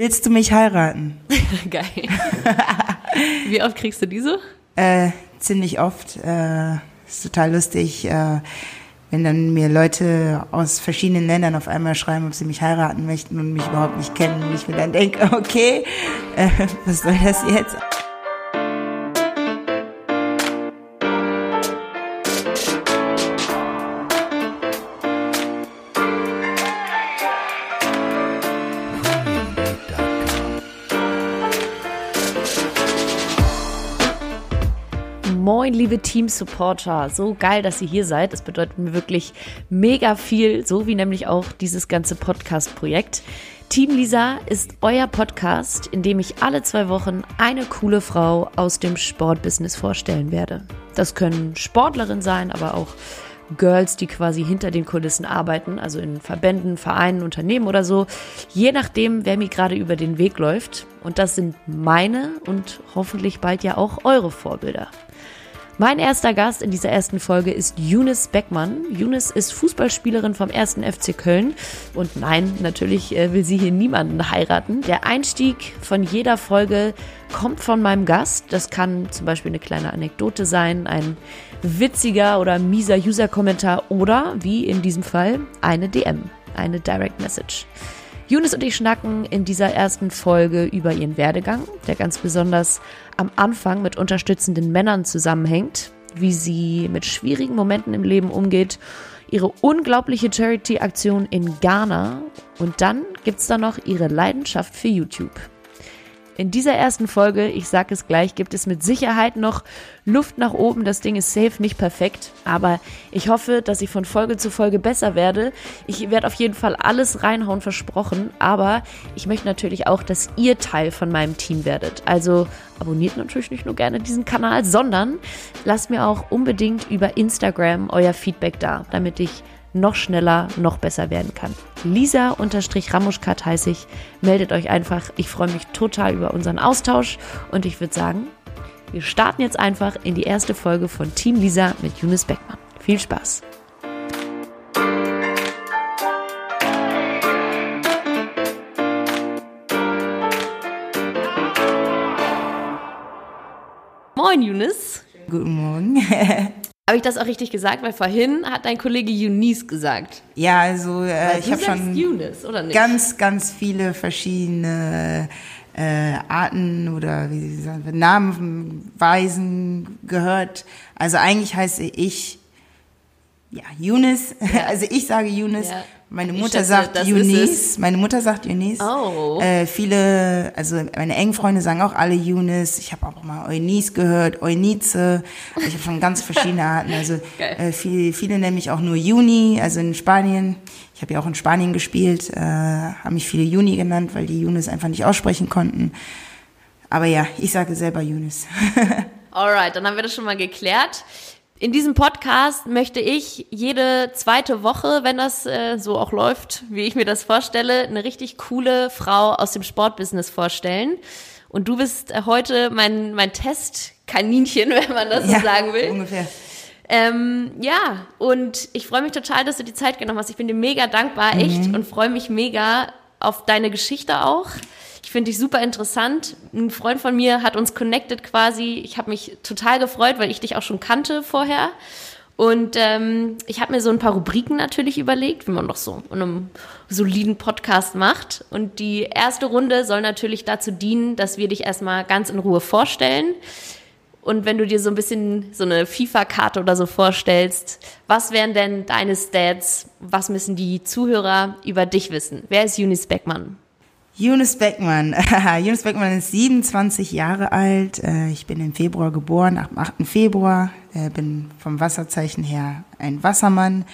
Willst du mich heiraten? Geil. Wie oft kriegst du diese? Äh, ziemlich oft. Äh, ist total lustig, äh, wenn dann mir Leute aus verschiedenen Ländern auf einmal schreiben, ob sie mich heiraten möchten und mich überhaupt nicht kennen. Und ich mir dann denke, okay, äh, was soll das jetzt? Liebe Team-Supporter. So geil, dass ihr hier seid. Das bedeutet mir wirklich mega viel, so wie nämlich auch dieses ganze Podcast-Projekt. Team Lisa ist euer Podcast, in dem ich alle zwei Wochen eine coole Frau aus dem Sportbusiness vorstellen werde. Das können Sportlerinnen sein, aber auch Girls, die quasi hinter den Kulissen arbeiten, also in Verbänden, Vereinen, Unternehmen oder so. Je nachdem, wer mir gerade über den Weg läuft. Und das sind meine und hoffentlich bald ja auch eure Vorbilder. Mein erster Gast in dieser ersten Folge ist Eunice Beckmann. Eunice ist Fußballspielerin vom ersten FC Köln. Und nein, natürlich äh, will sie hier niemanden heiraten. Der Einstieg von jeder Folge kommt von meinem Gast. Das kann zum Beispiel eine kleine Anekdote sein, ein witziger oder mieser User-Kommentar oder, wie in diesem Fall, eine DM, eine Direct Message. Younes und ich schnacken in dieser ersten Folge über ihren Werdegang, der ganz besonders am Anfang mit unterstützenden Männern zusammenhängt, wie sie mit schwierigen Momenten im Leben umgeht, ihre unglaubliche Charity-Aktion in Ghana und dann gibt's da noch ihre Leidenschaft für YouTube. In dieser ersten Folge, ich sage es gleich, gibt es mit Sicherheit noch Luft nach oben. Das Ding ist safe, nicht perfekt. Aber ich hoffe, dass ich von Folge zu Folge besser werde. Ich werde auf jeden Fall alles reinhauen, versprochen. Aber ich möchte natürlich auch, dass ihr Teil von meinem Team werdet. Also abonniert natürlich nicht nur gerne diesen Kanal, sondern lasst mir auch unbedingt über Instagram euer Feedback da, damit ich noch schneller, noch besser werden kann. Lisa-Ramuschkat heiße ich. Meldet euch einfach. Ich freue mich total über unseren Austausch und ich würde sagen, wir starten jetzt einfach in die erste Folge von Team Lisa mit Younes Beckmann. Viel Spaß! Moin, Younes. Guten Morgen. Habe ich das auch richtig gesagt? Weil vorhin hat dein Kollege Eunice gesagt. Ja, also äh, ich habe schon Eunice, ganz, ganz viele verschiedene äh, Arten oder wie sie sagen, Namenweisen gehört. Also eigentlich heiße ich ja Eunice. Ja. Also ich sage Eunice. Ja. Meine Mutter schätze, sagt Eunice. Meine Mutter sagt Eunice. Oh. Äh, viele, also meine engen Freunde sagen auch alle Eunice. Ich habe auch mal Eunice gehört, Eunice. Also ich habe schon ganz verschiedene Arten. Also äh, viele, viele nennen mich auch nur Juni, also in Spanien. Ich habe ja auch in Spanien gespielt, äh, haben mich viele Juni genannt, weil die Eunice einfach nicht aussprechen konnten. Aber ja, ich sage selber Eunice. Alright, dann haben wir das schon mal geklärt. In diesem Podcast möchte ich jede zweite Woche, wenn das äh, so auch läuft, wie ich mir das vorstelle, eine richtig coole Frau aus dem Sportbusiness vorstellen. Und du bist äh, heute mein, mein Testkaninchen, wenn man das so sagen will. Ungefähr. Ähm, ja, und ich freue mich total, dass du die Zeit genommen hast. Ich bin dir mega dankbar, echt, und freue mich mega auf deine Geschichte auch. Ich finde dich super interessant. Ein Freund von mir hat uns connected quasi. Ich habe mich total gefreut, weil ich dich auch schon kannte vorher. Und ähm, ich habe mir so ein paar Rubriken natürlich überlegt, wie man doch so in einem soliden Podcast macht. Und die erste Runde soll natürlich dazu dienen, dass wir dich erstmal ganz in Ruhe vorstellen. Und wenn du dir so ein bisschen so eine FIFA-Karte oder so vorstellst, was wären denn deine Stats? Was müssen die Zuhörer über dich wissen? Wer ist Eunice Beckmann? Eunice Beckmann. Eunice Beckmann ist 27 Jahre alt. Äh, Ich bin im Februar geboren, am 8. Februar. Äh, Bin vom Wasserzeichen her ein Wassermann.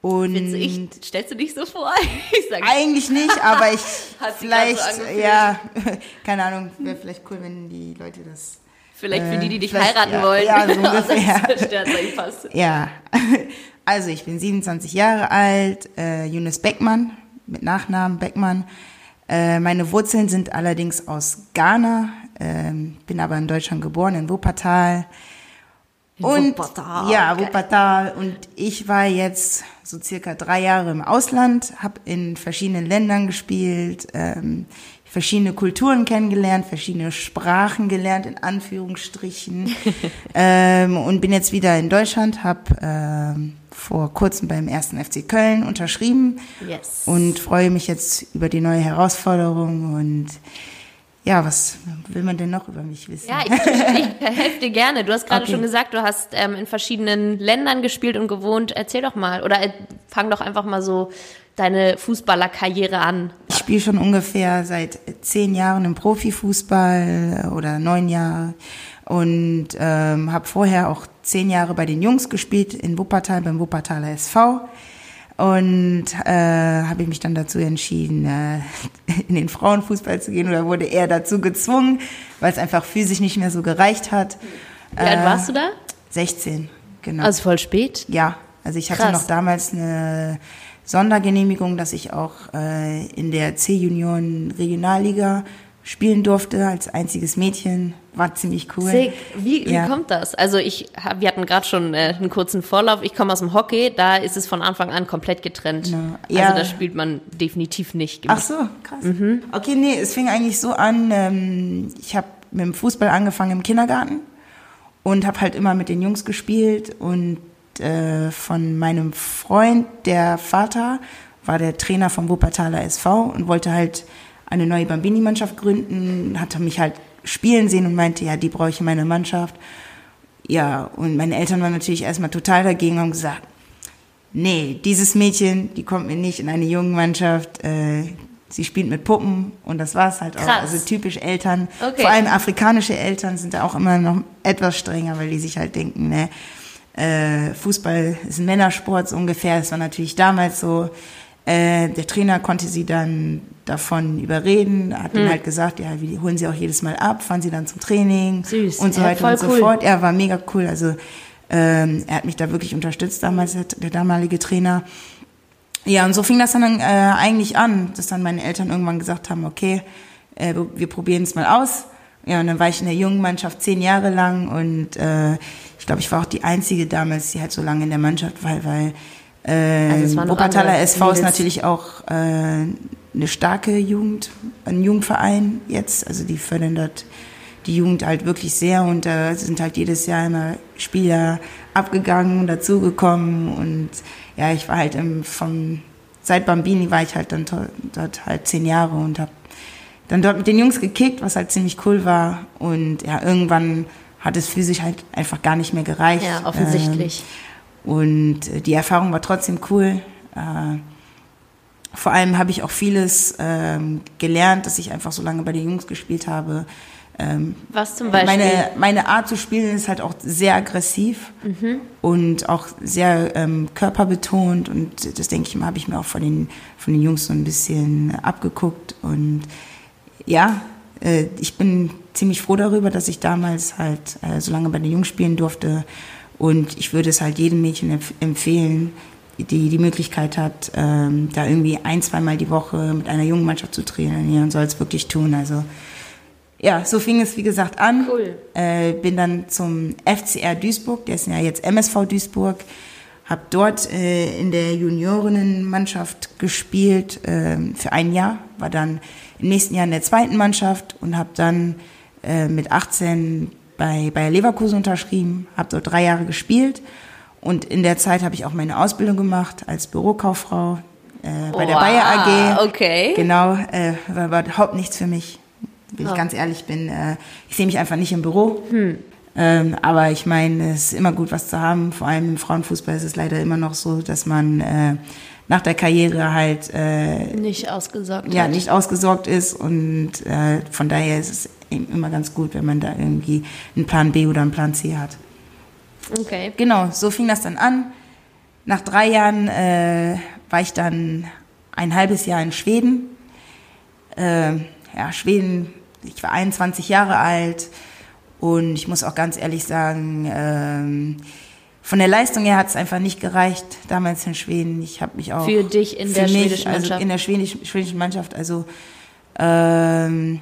Und Witzig, stellst du dich so vor? Ich eigentlich nicht, aber ich so vielleicht, angefühlt. ja, keine Ahnung, wäre vielleicht cool, wenn die Leute das vielleicht für die, die dich heiraten ja, wollen. ja, so ungefähr. Ja, also ich bin 27 Jahre alt, äh, Beckmann, mit Nachnamen Beckmann. Äh, meine Wurzeln sind allerdings aus Ghana, ähm, bin aber in Deutschland geboren, in Wuppertal. In und Wuppertal, ja. Wuppertal. Und ich war jetzt so circa drei Jahre im Ausland, habe in verschiedenen Ländern gespielt, ähm, verschiedene Kulturen kennengelernt, verschiedene Sprachen gelernt, in Anführungsstrichen. ähm, und bin jetzt wieder in Deutschland, habe ähm, vor kurzem beim ersten FC Köln unterschrieben Yes. und freue mich jetzt über die neue Herausforderung und ja, was will man denn noch über mich wissen? Ja, ich, ich helfe dir gerne. Du hast gerade Okay. schon gesagt, du hast ähm, in verschiedenen Ländern gespielt und gewohnt. Erzähl doch mal oder äh, fang doch einfach mal so deine Fußballerkarriere an. Ich spiele schon ungefähr seit zehn Jahren im Profifußball oder neun Jahre und ähm, habe vorher auch zehn Jahre bei den Jungs gespielt in Wuppertal beim Wuppertaler SV und äh, habe ich mich dann dazu entschieden, äh, in den Frauenfußball zu gehen oder wurde eher dazu gezwungen, weil es einfach physisch nicht mehr so gereicht hat. Wie alt warst du da? 16, genau. Also voll spät. Ja, also ich hatte Krass. noch damals eine Sondergenehmigung, dass ich auch äh, in der C-Junioren Regionalliga spielen durfte als einziges Mädchen. War ziemlich cool. Sick. Wie, wie Ja. kommt das? Also ich, wir hatten gerade schon äh, einen kurzen Vorlauf. Ich komme aus dem Hockey, da ist es von Anfang an komplett getrennt. Ja. Also Ja. da spielt man definitiv nicht. Ach so, krass. Okay, nee, es fing eigentlich so an, ähm, ich habe mit dem Fußball angefangen im Kindergarten und habe halt immer mit den Jungs gespielt und äh, von meinem Freund, der Vater, war der Trainer vom Wuppertaler SV und wollte halt eine neue Bambini-Mannschaft gründen, hatte mich halt spielen sehen und meinte, ja, die brauche ich in meiner Mannschaft. Ja, und meine Eltern waren natürlich erstmal total dagegen und haben gesagt, nee, dieses Mädchen, die kommt mir nicht in eine jungen Mannschaft. Äh, sie spielt mit Puppen und das war's halt auch. Krass. Also typisch Eltern. Okay. Vor allem afrikanische Eltern sind da auch immer noch etwas strenger, weil die sich halt denken, ne, äh, Fußball ist ein Männersport so ungefähr. Das war natürlich damals so. Äh, der Trainer konnte sie dann davon überreden, hat Hm. ihm halt gesagt, ja, wir holen sie auch jedes Mal ab, fahren sie dann zum Training Süß. und so Ja, weiter voll und so cool. fort. Er war mega cool. Also ähm, er hat mich da wirklich unterstützt damals, der, der damalige Trainer. Ja, und so fing das dann äh, eigentlich an, dass dann meine Eltern irgendwann gesagt haben, okay, äh, wir- wir probieren es mal aus. Ja, und dann war ich in der jungen Mannschaft zehn Jahre lang und äh, ich glaube, ich war auch die Einzige damals, die halt so lange in der Mannschaft war, weil äh, Also Wuppertaler andere SV ist natürlich auch äh, eine starke Jugend, ein Jugendverein jetzt. Also die fördern dort die Jugend halt wirklich sehr und da sind halt jedes Jahr immer Spieler abgegangen, dazugekommen und ja, ich war halt im, vom, seit Bambini war ich halt dann dort halt zehn Jahre und habe dann dort mit den Jungs gekickt, was halt ziemlich cool war und ja, irgendwann hat es physisch halt einfach gar nicht mehr gereicht. Ja, offensichtlich. Ähm, und äh, die Erfahrung war trotzdem cool. Äh, vor allem habe ich auch vieles ähm, gelernt, dass ich einfach so lange bei den Jungs gespielt habe. Ähm, Was zum Beispiel? meine, meine Art zu spielen ist halt auch sehr aggressiv und auch sehr ähm, körperbetont und das denke ich mal, habe ich mir auch von den, von den Jungs so ein bisschen abgeguckt und ja, äh, ich bin ziemlich froh darüber, dass ich damals halt äh, so lange bei den Jungs spielen durfte und ich würde es halt jedem Mädchen empf empfehlen, die die Möglichkeit hat, ähm, da irgendwie ein, zweimal die Woche mit einer jungen Mannschaft zu trainieren, soll es wirklich tun. Also ja, so fing es wie gesagt an. Cool. Äh, bin dann zum FCR Duisburg, der ist ja jetzt MSV Duisburg, habe dort äh, in der Juniorinnenmannschaft gespielt äh, für ein Jahr, war dann im nächsten Jahr in der zweiten Mannschaft und habe dann äh, mit 18 bei Bayer Leverkusen unterschrieben, habe dort drei Jahre gespielt und in der Zeit habe ich auch meine Ausbildung gemacht als Bürokauffrau äh, bei der Wow, Bayer AG. okay. Genau, äh, war überhaupt nichts für mich, wenn Oh. ich ganz ehrlich bin. Äh, ich sehe mich einfach nicht im Büro. Hm. Ähm, aber ich meine, es ist immer gut, was zu haben. Vor allem im Frauenfußball ist es leider immer noch so, dass man äh, nach der Karriere halt äh, nicht ausgesorgt ja hat. nicht ausgesorgt ist und äh, von daher ist es eben immer ganz gut, wenn man da irgendwie einen Plan B oder einen Plan C hat. Okay. Genau, so fing das dann an. Nach drei Jahren äh, war ich dann ein halbes Jahr in Schweden. Äh, ja, Schweden, ich war 21 Jahre alt und ich muss auch ganz ehrlich sagen, ähm, von der Leistung her hat es einfach nicht gereicht damals in Schweden. Ich habe mich auch Für dich in für der mich, schwedischen also Mannschaft. in der schwedisch, schwedischen Mannschaft. Also ähm,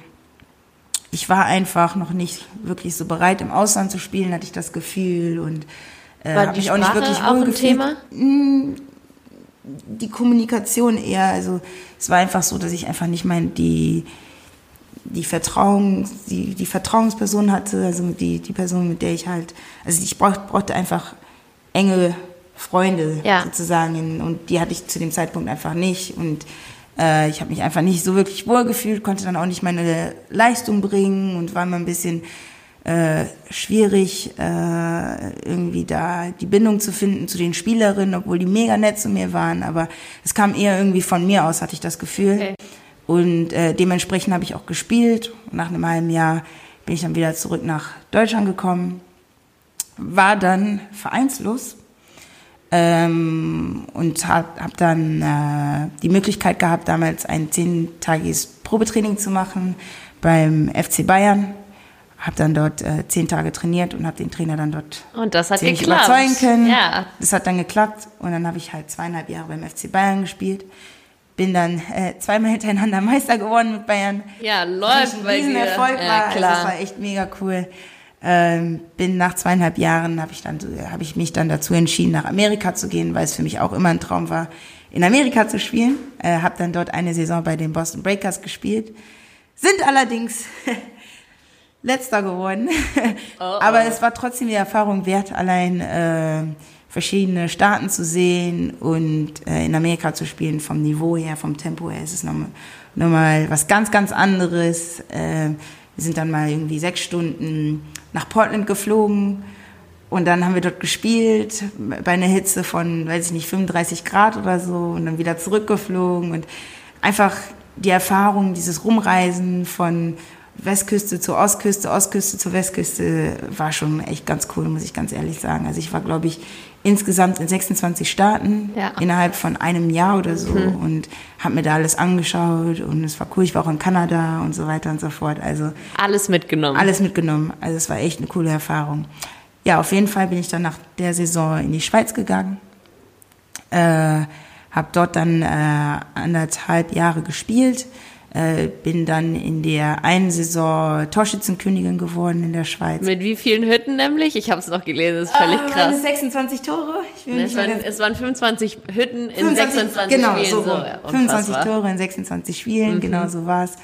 ich war einfach noch nicht wirklich so bereit, im Ausland zu spielen, hatte ich das Gefühl und äh, War die mich auch nicht wirklich auch ein. Thema? Die Kommunikation eher, also es war einfach so, dass ich einfach nicht mein, die, die Vertrauung, die, die Vertrauensperson hatte, also die, die Person, mit der ich halt, also ich brauch, brauchte einfach enge Freunde Ja. sozusagen und die hatte ich zu dem Zeitpunkt einfach nicht und äh, ich habe mich einfach nicht so wirklich wohl gefühlt, konnte dann auch nicht meine Leistung bringen und war immer ein bisschen äh, schwierig, äh, irgendwie da die Bindung zu finden zu den Spielerinnen, obwohl die mega nett zu mir waren. Aber es kam eher irgendwie von mir aus, hatte ich das Gefühl. Okay. Und äh, dementsprechend habe ich auch gespielt. Nach einem halben Jahr bin ich dann wieder zurück nach Deutschland gekommen, war dann vereinslos ähm, und habe hab dann äh, die Möglichkeit gehabt, damals ein zehntagiges Probetraining zu machen beim FC Bayern. Habe dann dort äh, zehn Tage trainiert und habe den Trainer dann dort Und das hat geklappt. überzeugen können. Ja. Das hat dann geklappt und dann habe ich halt zweieinhalb Jahre beim FC Bayern gespielt. Bin dann äh, zweimal hintereinander Meister geworden mit Bayern. Ja, Was läuft bei dir. Riesenerfolg ja, war. Also klar. das war echt mega cool. Ähm, bin nach zweieinhalb Jahren habe ich dann habe ich mich dann dazu entschieden nach Amerika zu gehen, weil es für mich auch immer ein Traum war, in Amerika zu spielen. Äh, habe dann dort eine Saison bei den Boston Breakers gespielt, sind allerdings letzter geworden. Aber es war trotzdem die Erfahrung wert, allein äh, verschiedene Staaten zu sehen und äh, in Amerika zu spielen vom Niveau her, vom Tempo her. Es ist nochmal noch mal was ganz, ganz anderes. Äh, wir sind dann mal irgendwie sechs Stunden nach Portland geflogen und dann haben wir dort gespielt bei einer Hitze von, weiß ich nicht, 35 Grad oder so und dann wieder zurückgeflogen und einfach die Erfahrung, dieses Rumreisen von Westküste zur Ostküste, Ostküste zur Westküste war schon echt ganz cool, muss ich ganz ehrlich sagen. Also ich war, glaube ich, insgesamt in 26 Staaten Ja. innerhalb von einem Jahr oder so und habe mir da alles angeschaut und es war cool. Ich war auch in Kanada und so weiter und so fort. Also Alles mitgenommen. alles mitgenommen. Also es war echt eine coole Erfahrung. Ja, auf jeden Fall bin ich dann nach der Saison in die Schweiz gegangen. Äh, habe dort dann äh, anderthalb Jahre gespielt. Äh, bin dann in der einen Saison Torschützenkönigin geworden in der Schweiz. Mit wie vielen Hütten nämlich? Ich habe es noch gelesen, das ist völlig Ah, krass. meine 26 Tore. Ich will Es waren, es waren 25 Hütten in 25, 26 genau, Spielen. so, So, rum. ja, 25 unfassbar. Tore in 26 Spielen, genau so war's.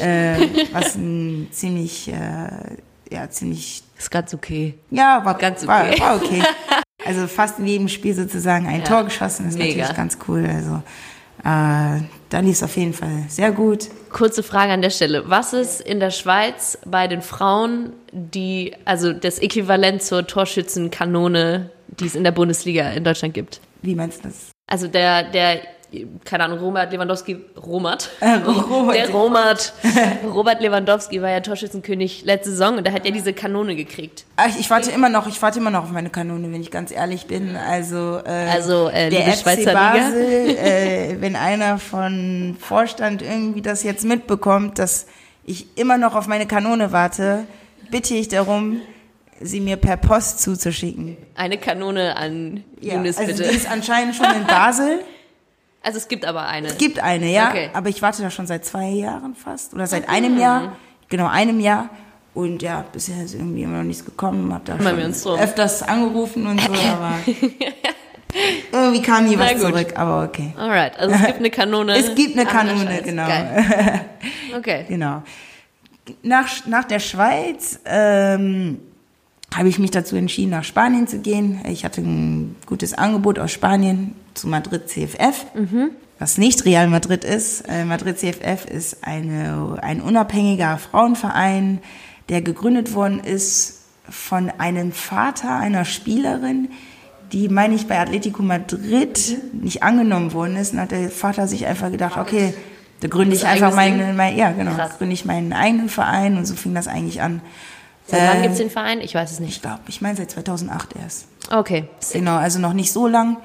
Äh, was ein ziemlich, äh, ja, ziemlich Ist ganz okay. Ja, war Ganz War, okay. war okay. Also fast in jedem Spiel sozusagen ein Ja, Tor geschossen, ist mega. natürlich ganz cool. Also äh, da lief es auf jeden Fall sehr gut. Kurze Frage an der Stelle. Was ist in der Schweiz bei den Frauen die, also das Äquivalent zur Torschützenkanone, die es in der Bundesliga in Deutschland gibt? Wie meinst du das? Also der, der, keine Ahnung, Robert Lewandowski, Romat, Äh, Robert. der Romat, Robert Lewandowski war ja Torschützenkönig letzte Saison und der hat ja diese Kanone gekriegt. Ach, ich warte immer noch, ich warte immer noch auf meine Kanone, wenn ich ganz ehrlich bin. Also, äh, Also, äh, der FC Schweizer Liga. Basel, äh, wenn einer von Vorstand irgendwie das jetzt mitbekommt, dass ich immer noch auf meine Kanone warte, bitte ich darum, sie mir per Post zuzuschicken. Eine Kanone an Ja, Younes, also bitte. die ist anscheinend schon in Basel. Also es gibt aber eine. Es gibt eine, ja. Okay. Aber ich warte da schon seit zwei Jahren fast. Oder seit einem Jahr. Genau, einem Jahr. Und ja, bisher ist irgendwie immer noch nichts gekommen. Hab da Kümmern schon öfters angerufen und so, aber irgendwie kam nie was zurück. Aber okay. Alright, also es gibt eine Kanone. Es gibt eine der Kanone, genau. Geil. Okay. Genau. Nach, nach der Schweiz ähm, habe ich mich dazu entschieden, nach Spanien zu gehen. Ich hatte ein gutes Angebot aus Spanien zu Madrid CFF, was nicht Real Madrid ist. Äh, Madrid CFF ist eine, ein unabhängiger Frauenverein, der gegründet worden ist von einem Vater einer Spielerin, die, meine ich, bei Atletico Madrid nicht angenommen worden ist. Und hat der Vater sich einfach gedacht, okay, da gründe ich einfach eigenes meine, mein, ja, genau, gründe ich meinen eigenen Verein und so fing das eigentlich an. Seit wann Äh, gibt es den Verein? Ich weiß es Ich nicht. glaube, ich meine seit 2008 erst. Okay. Genau, also noch nicht so lang.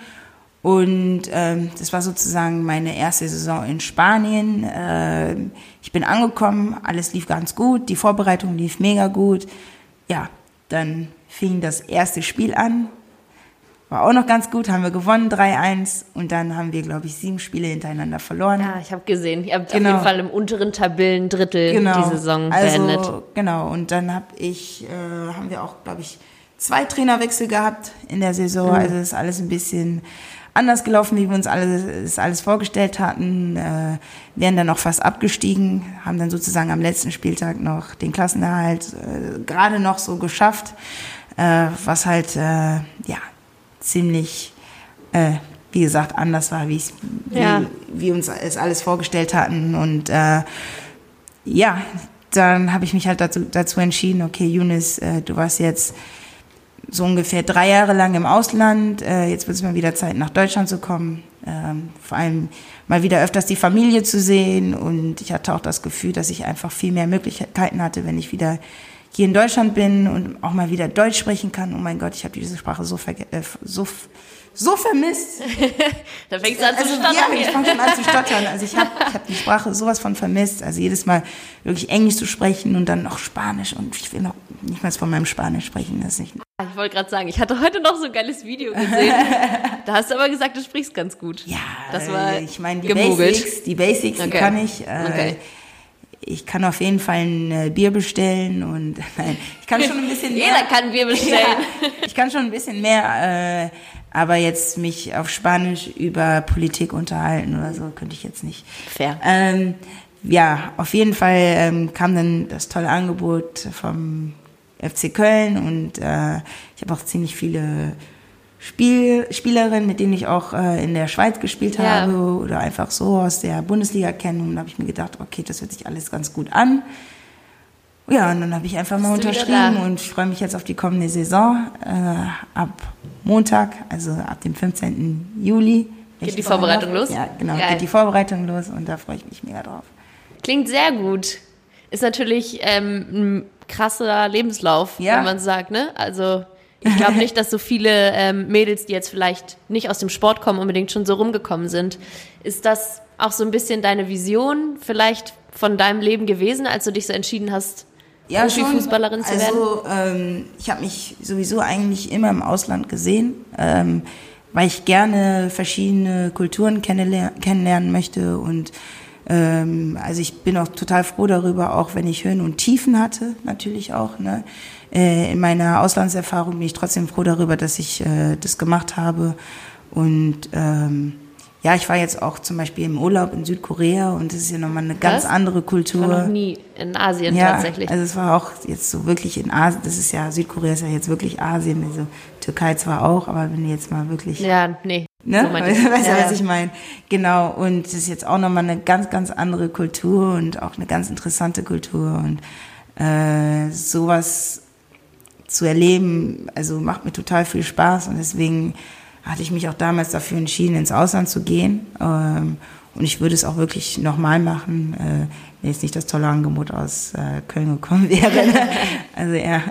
Und ähm, das war sozusagen meine erste Saison in Spanien. Ähm, ich bin angekommen, alles lief ganz gut, die Vorbereitung lief mega gut. Ja, dann fing das erste Spiel an. War auch noch ganz gut, haben wir gewonnen, 3-1. Und dann haben wir, glaube ich, sieben Spiele hintereinander verloren. Ja, ich habe gesehen. Ihr habt Genau. auf jeden Fall im unteren Tabellendrittel die Saison also, beendet. Genau, und dann hab ich, äh, haben wir auch, glaube ich, zwei Trainerwechsel gehabt in der Saison. Mhm. Also ist alles ein bisschen anders gelaufen, wie wir uns alles, alles vorgestellt hatten. Äh, wären dann noch fast abgestiegen, haben dann sozusagen am letzten Spieltag noch den Klassenerhalt äh, gerade noch so geschafft, äh, was halt äh, ja ziemlich äh, wie gesagt, anders war, wie, ja. wie, wie uns es alles vorgestellt hatten. Und äh, ja, dann habe ich mich halt dazu, dazu entschieden, okay, Younes, äh, du warst jetzt so ungefähr drei Jahre lang im Ausland. Äh, jetzt wird es mal wieder Zeit, nach Deutschland zu kommen. Ähm, vor allem mal wieder öfters die Familie zu sehen. Und ich hatte auch das Gefühl, dass ich einfach viel mehr Möglichkeiten hatte, wenn ich wieder hier in Deutschland bin und auch mal wieder Deutsch sprechen kann. Oh mein Gott, ich habe diese Sprache so, äh, so so vermisst. da fängst du an also, zu stottern. Ja, ich fange schon an zu stottern. Also ich habe ich hab die Sprache sowas von vermisst. Also jedes Mal wirklich Englisch zu sprechen und dann noch Spanisch. Und ich will noch nicht mal von meinem Spanisch sprechen. Das nicht. Ich wollte gerade sagen, ich hatte heute noch so ein geiles Video gesehen. da hast du aber gesagt, du sprichst ganz gut. Ja, das war ich meine, die gemogelt. Basics, die Basics, okay. die kann ich. Äh, okay ich kann auf jeden Fall ein äh, Bier bestellen und nein, ich kann schon ein bisschen mehr. Jeder kann Bier bestellen. Ja, ich kann schon ein bisschen mehr, äh, aber jetzt mich auf Spanisch über Politik unterhalten oder so könnte ich jetzt nicht. Fair. Ähm, ja, auf jeden Fall ähm, kam dann das tolle Angebot vom FC Köln und äh, ich habe auch ziemlich viele Spiel, Spielerinnen, mit denen ich auch äh, in der Schweiz gespielt ja. habe oder einfach so aus der Bundesliga kennen. Und da habe ich mir gedacht, okay, das hört sich alles ganz gut an. Ja, und dann habe ich einfach mal unterschrieben und ich freue mich jetzt auf die kommende Saison äh, ab Montag, also ab dem 15. Juli. Geht die Vorbereitung los? Ja, genau, Geil. geht die Vorbereitung los und da freue ich mich mega drauf. Klingt sehr gut. Ist natürlich ähm, ein krasser Lebenslauf, ja. wenn man sagt, ne? Also ich glaube nicht, dass so viele ähm, Mädels, die jetzt vielleicht nicht aus dem Sport kommen, unbedingt schon so rumgekommen sind. Ist das auch so ein bisschen deine Vision vielleicht von deinem Leben gewesen, als du dich so entschieden hast, ja, Profifußballerin zu werden? Also ähm, ich habe mich sowieso eigentlich immer im Ausland gesehen, ähm, weil ich gerne verschiedene Kulturen kennenler kennenlernen möchte und ähm, also ich bin auch total froh darüber, auch wenn ich Höhen und Tiefen hatte, natürlich auch. Ne? Äh, in meiner Auslandserfahrung bin ich trotzdem froh darüber, dass ich äh, das gemacht habe und ähm, ja, ich war jetzt auch zum Beispiel im Urlaub in Südkorea und das ist ja nochmal eine ganz Was? andere Kultur. Ich war noch nie in Asien ja, tatsächlich. Also es war auch jetzt so wirklich in Asien, das ist ja, Südkorea ist ja jetzt wirklich Asien, also Türkei zwar auch, aber wenn jetzt mal wirklich. Ja, nee. Ne? So weißt du, ja, was ich meine? Genau, und es ist jetzt auch nochmal eine ganz, ganz andere Kultur und auch eine ganz interessante Kultur und äh, sowas zu erleben, also macht mir total viel Spaß und deswegen hatte ich mich auch damals dafür entschieden, ins Ausland zu gehen. Ähm, und ich würde es auch wirklich nochmal machen, äh, wenn jetzt nicht das tolle Angebot aus äh, Köln gekommen wäre. also ja.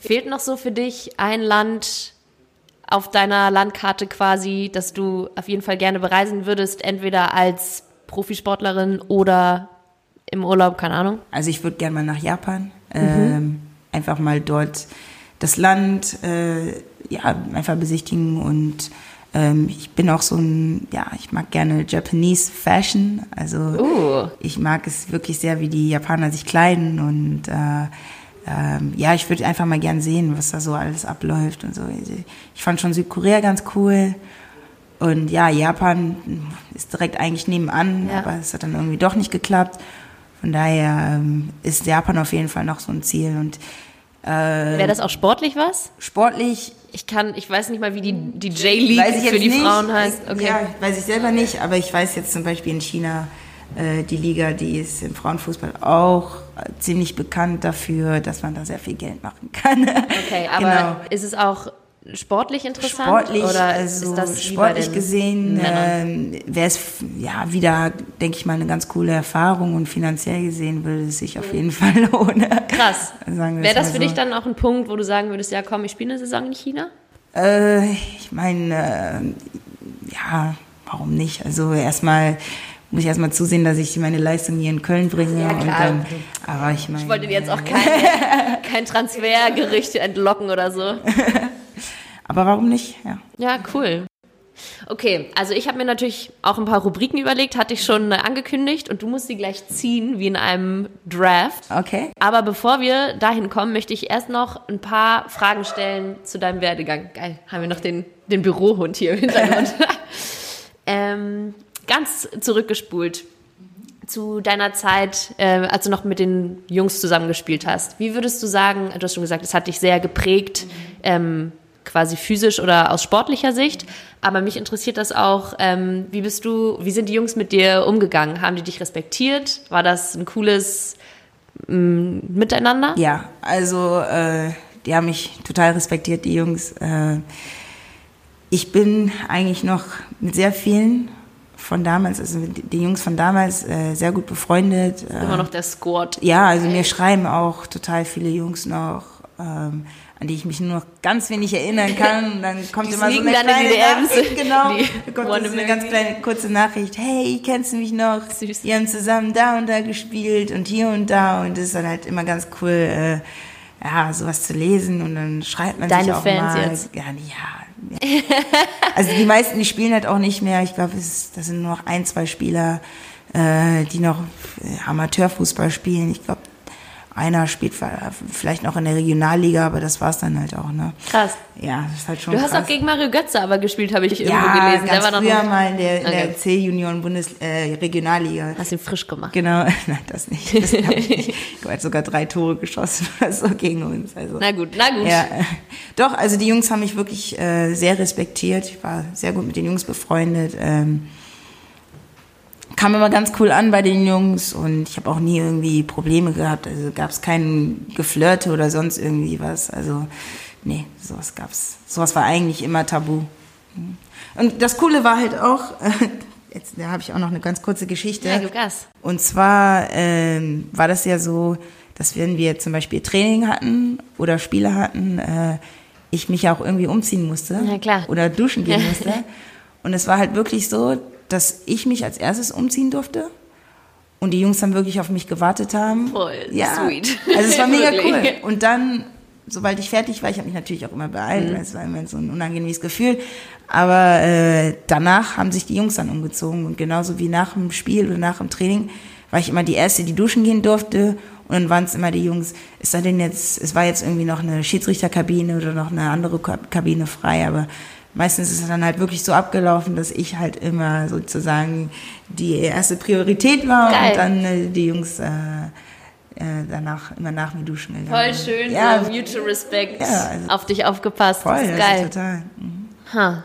Fehlt noch so für dich ein Land auf deiner Landkarte quasi, das du auf jeden Fall gerne bereisen würdest, entweder als Profisportlerin oder im Urlaub, keine Ahnung? Also ich würde gerne mal nach Japan. Mhm. Ähm, einfach mal dort das Land äh, ja, einfach besichtigen und ähm, ich bin auch so ein, ja, ich mag gerne Japanese Fashion. Also uh. ich mag es wirklich sehr, wie die Japaner sich kleiden und äh, ähm, ja, ich würde einfach mal gern sehen, was da so alles abläuft und so. Ich fand schon Südkorea ganz cool. Und ja, Japan ist direkt eigentlich nebenan, ja. aber es hat dann irgendwie doch nicht geklappt. Von daher ähm, ist Japan auf jeden Fall noch so ein Ziel. Und äh, Wäre das auch sportlich was? Sportlich ich kann, ich weiß nicht mal, wie die, die J-League für die nicht. Frauen heißt. Okay. Ja, weiß ich selber nicht, aber ich weiß jetzt zum Beispiel in China, äh, die Liga, die ist im Frauenfußball auch ziemlich bekannt dafür, dass man da sehr viel Geld machen kann. Okay, aber genau. ist es auch sportlich interessant? Sportlich, oder also ist das sportlich gesehen äh, wäre es ja wieder, denke ich mal, eine ganz coole Erfahrung und finanziell gesehen würde es sich auf jeden Fall lohnen. Krass. Wäre das für so. dich dann auch ein Punkt, wo du sagen würdest, ja komm, ich spiele eine Saison in China? Äh, ich meine, äh, ja, warum nicht? Also erstmal muss ich erstmal zusehen, dass ich meine Leistung hier in Köln bringe. Ja, klar. Dann, aber ich meine. Ich wollte dir jetzt auch kein, kein Transfergerüchte entlocken oder so. Aber warum nicht? Ja. Ja, cool. Okay, also ich habe mir natürlich auch ein paar Rubriken überlegt, hatte ich schon angekündigt und du musst sie gleich ziehen, wie in einem Draft. Okay. Aber bevor wir dahin kommen, möchte ich erst noch ein paar Fragen stellen zu deinem Werdegang. Geil, haben wir noch den, den Bürohund hier im Hintergrund. ähm, ganz zurückgespult zu deiner Zeit, äh, als du noch mit den Jungs zusammengespielt hast. Wie würdest du sagen, du hast schon gesagt, es hat dich sehr geprägt, ähm, quasi physisch oder aus sportlicher Sicht. Aber mich interessiert das auch, ähm, wie bist du, wie sind die Jungs mit dir umgegangen? Haben die dich respektiert? War das ein cooles ähm, Miteinander? Ja, also äh, die haben mich total respektiert, die Jungs. Äh, ich bin eigentlich noch mit sehr vielen von damals, also die Jungs von damals, äh, sehr gut befreundet. Immer noch der Squad. Ja, also mir schreiben auch total viele Jungs noch. Ähm, an die ich mich nur noch ganz wenig erinnern kann. Und dann kommt Die immer so eine kleine. Nachricht, genau. Die kommt wanna so eine ganz kleine kurze Nachricht. Hey, kennst du mich noch? Süß. Wir haben zusammen da und da gespielt und hier und da und das ist dann halt immer ganz cool, äh, ja, sowas zu lesen und dann schreibt man Deine sich auch Fans mal. jetzt? Ja, ja. ja. Also die meisten, die spielen halt auch nicht mehr. Ich glaube, es das sind nur noch ein, zwei Spieler, äh, die noch Amateurfußball spielen. Ich glaube, einer spielt vielleicht noch in der Regionalliga, aber das war's dann halt auch, ne? Krass. Ja, das ist halt schon Du hast krass. auch gegen Mario Götze aber gespielt, habe ich irgendwo ja, gelesen. ganz Der war noch früher mal in der, Okay. der Bundes äh, Regionalliga. Hast ihn frisch gemacht. Genau, nein, das nicht. Das ich nicht. Ich habe sogar drei Tore geschossen oder so gegen uns. Also. Na gut, na gut. Ja, doch, also die Jungs haben mich wirklich äh, sehr respektiert. Ich war sehr gut mit den Jungs befreundet. Ähm, kam immer ganz cool an bei den Jungs und ich habe auch nie irgendwie Probleme gehabt. Also gab es kein Geflirte oder sonst irgendwie was. Also nee, sowas gab's. Sowas war eigentlich immer tabu. Und das Coole war halt auch, jetzt da habe ich auch noch eine ganz kurze Geschichte. Ja, Gas. Und zwar ähm, war das ja so, dass wenn wir zum Beispiel Training hatten oder Spiele hatten, äh, ich mich ja auch irgendwie umziehen musste Ja, klar. oder duschen gehen musste. Und es war halt wirklich so, dass ich mich als erstes umziehen durfte und die Jungs dann wirklich auf mich gewartet haben. Voll ja. sweet. Also es war mega cool. Und dann, sobald ich fertig war, ich habe mich natürlich auch immer beeilt, Mhm. weil es war immer so ein unangenehmes Gefühl. Aber äh, danach haben sich die Jungs dann umgezogen und genauso wie nach dem Spiel oder nach dem Training war ich immer die erste, die duschen gehen durfte. Und dann waren es immer die Jungs, ist da denn jetzt, es war jetzt irgendwie noch eine Schiedsrichterkabine oder noch eine andere Ka- Kabine frei, aber meistens ist es dann halt wirklich so abgelaufen, dass ich halt immer sozusagen die erste Priorität war Geil. und dann äh, die Jungs äh, äh, danach immer nach mir duschen gegangen. Voll schön, Ja, so Mutual Respect, Ja, also- auf dich aufgepasst. voll, das ist das geil. ist total. mhm. Huh.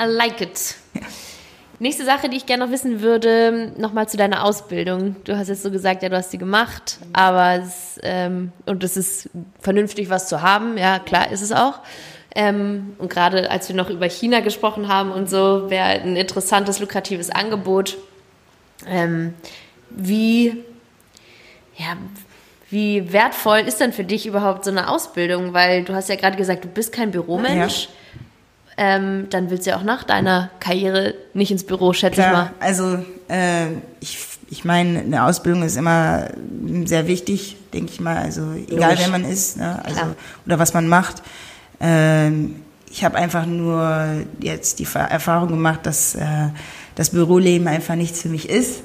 I like it. Nächste Sache, die ich gerne noch wissen würde, nochmal zu deiner Ausbildung. Du hast jetzt so gesagt, ja, du hast sie gemacht, aber es, ähm, und es ist vernünftig, was zu haben. Ja, klar ist es auch. Ähm, und gerade als wir noch über China gesprochen haben und so, wäre ein interessantes, lukratives Angebot. Ähm, wie, ja, wie wertvoll ist denn für dich überhaupt so eine Ausbildung? Weil du hast ja gerade gesagt, du bist kein Büromensch. Ähm, dann willst du ja auch nach deiner Karriere nicht ins Büro, schätze ich Klar, mal. also äh, ich, ich meine, eine Ausbildung ist immer sehr wichtig, denke ich mal. Also egal Logisch. wer man ist, ne? also, Klar. oder was man macht. Ähm, ich habe einfach nur jetzt die Erfahrung gemacht, dass äh, das Büroleben einfach nichts für mich ist.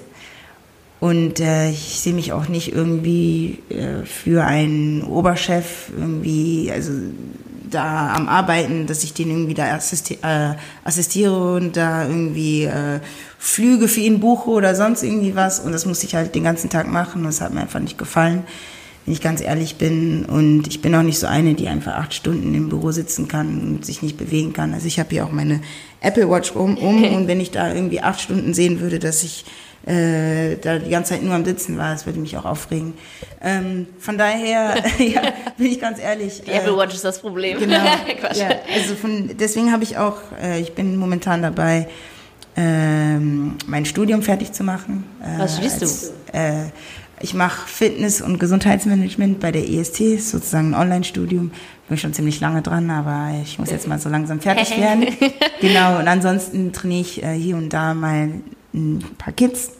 Und äh, ich sehe mich auch nicht irgendwie äh, für einen Oberchef irgendwie, also da am Arbeiten, dass ich den irgendwie da assisti äh, assistiere und da irgendwie äh, Flüge für ihn buche oder sonst irgendwie was. Und das musste ich halt den ganzen Tag machen und das hat mir einfach nicht gefallen, wenn ich ganz ehrlich bin. Und ich bin auch nicht so eine, die einfach acht Stunden im Büro sitzen kann und sich nicht bewegen kann. Also ich habe hier auch meine Apple Watch um, um und wenn ich da irgendwie acht Stunden sehen würde, dass ich äh, da die ganze Zeit nur am Sitzen war, das würde mich auch aufregen. Ähm, von daher, ja, bin ich ganz ehrlich. Die Apple Watch ist das Problem. Genau. Ja, also von, deswegen habe ich auch, äh, ich bin momentan dabei, ähm, mein Studium fertig zu machen. Äh, Was studierst du? Ich mache Fitness- und Gesundheitsmanagement bei der EST, sozusagen ein Online-Studium. Bin schon ziemlich lange dran, aber ich muss jetzt mal so langsam fertig werden. genau, und ansonsten trainiere ich äh, hier und da mal ein paar Kids.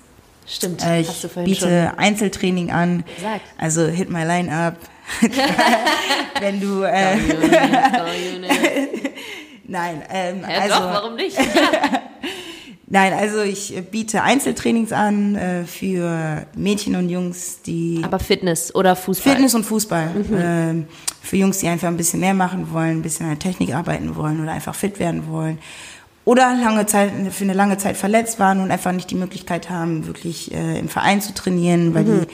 Stimmt, Äh, hast du ich vorhin schon. biete Einzeltraining an. Gesagt. Also hit my line up. Wenn du äh, nein, ähm, Ja, also doch, warum nicht? Nein, also ich äh, biete Einzeltrainings an äh, für Mädchen und Jungs, die. Aber Fitness oder Fußball? Fitness und Fußball. Mhm. Ähm, für Jungs, die einfach ein bisschen mehr machen wollen, ein bisschen an der Technik arbeiten wollen oder einfach fit werden wollen. Oder lange Zeit, für eine lange Zeit verletzt waren und einfach nicht die Möglichkeit haben, wirklich äh, im Verein zu trainieren, weil mhm. die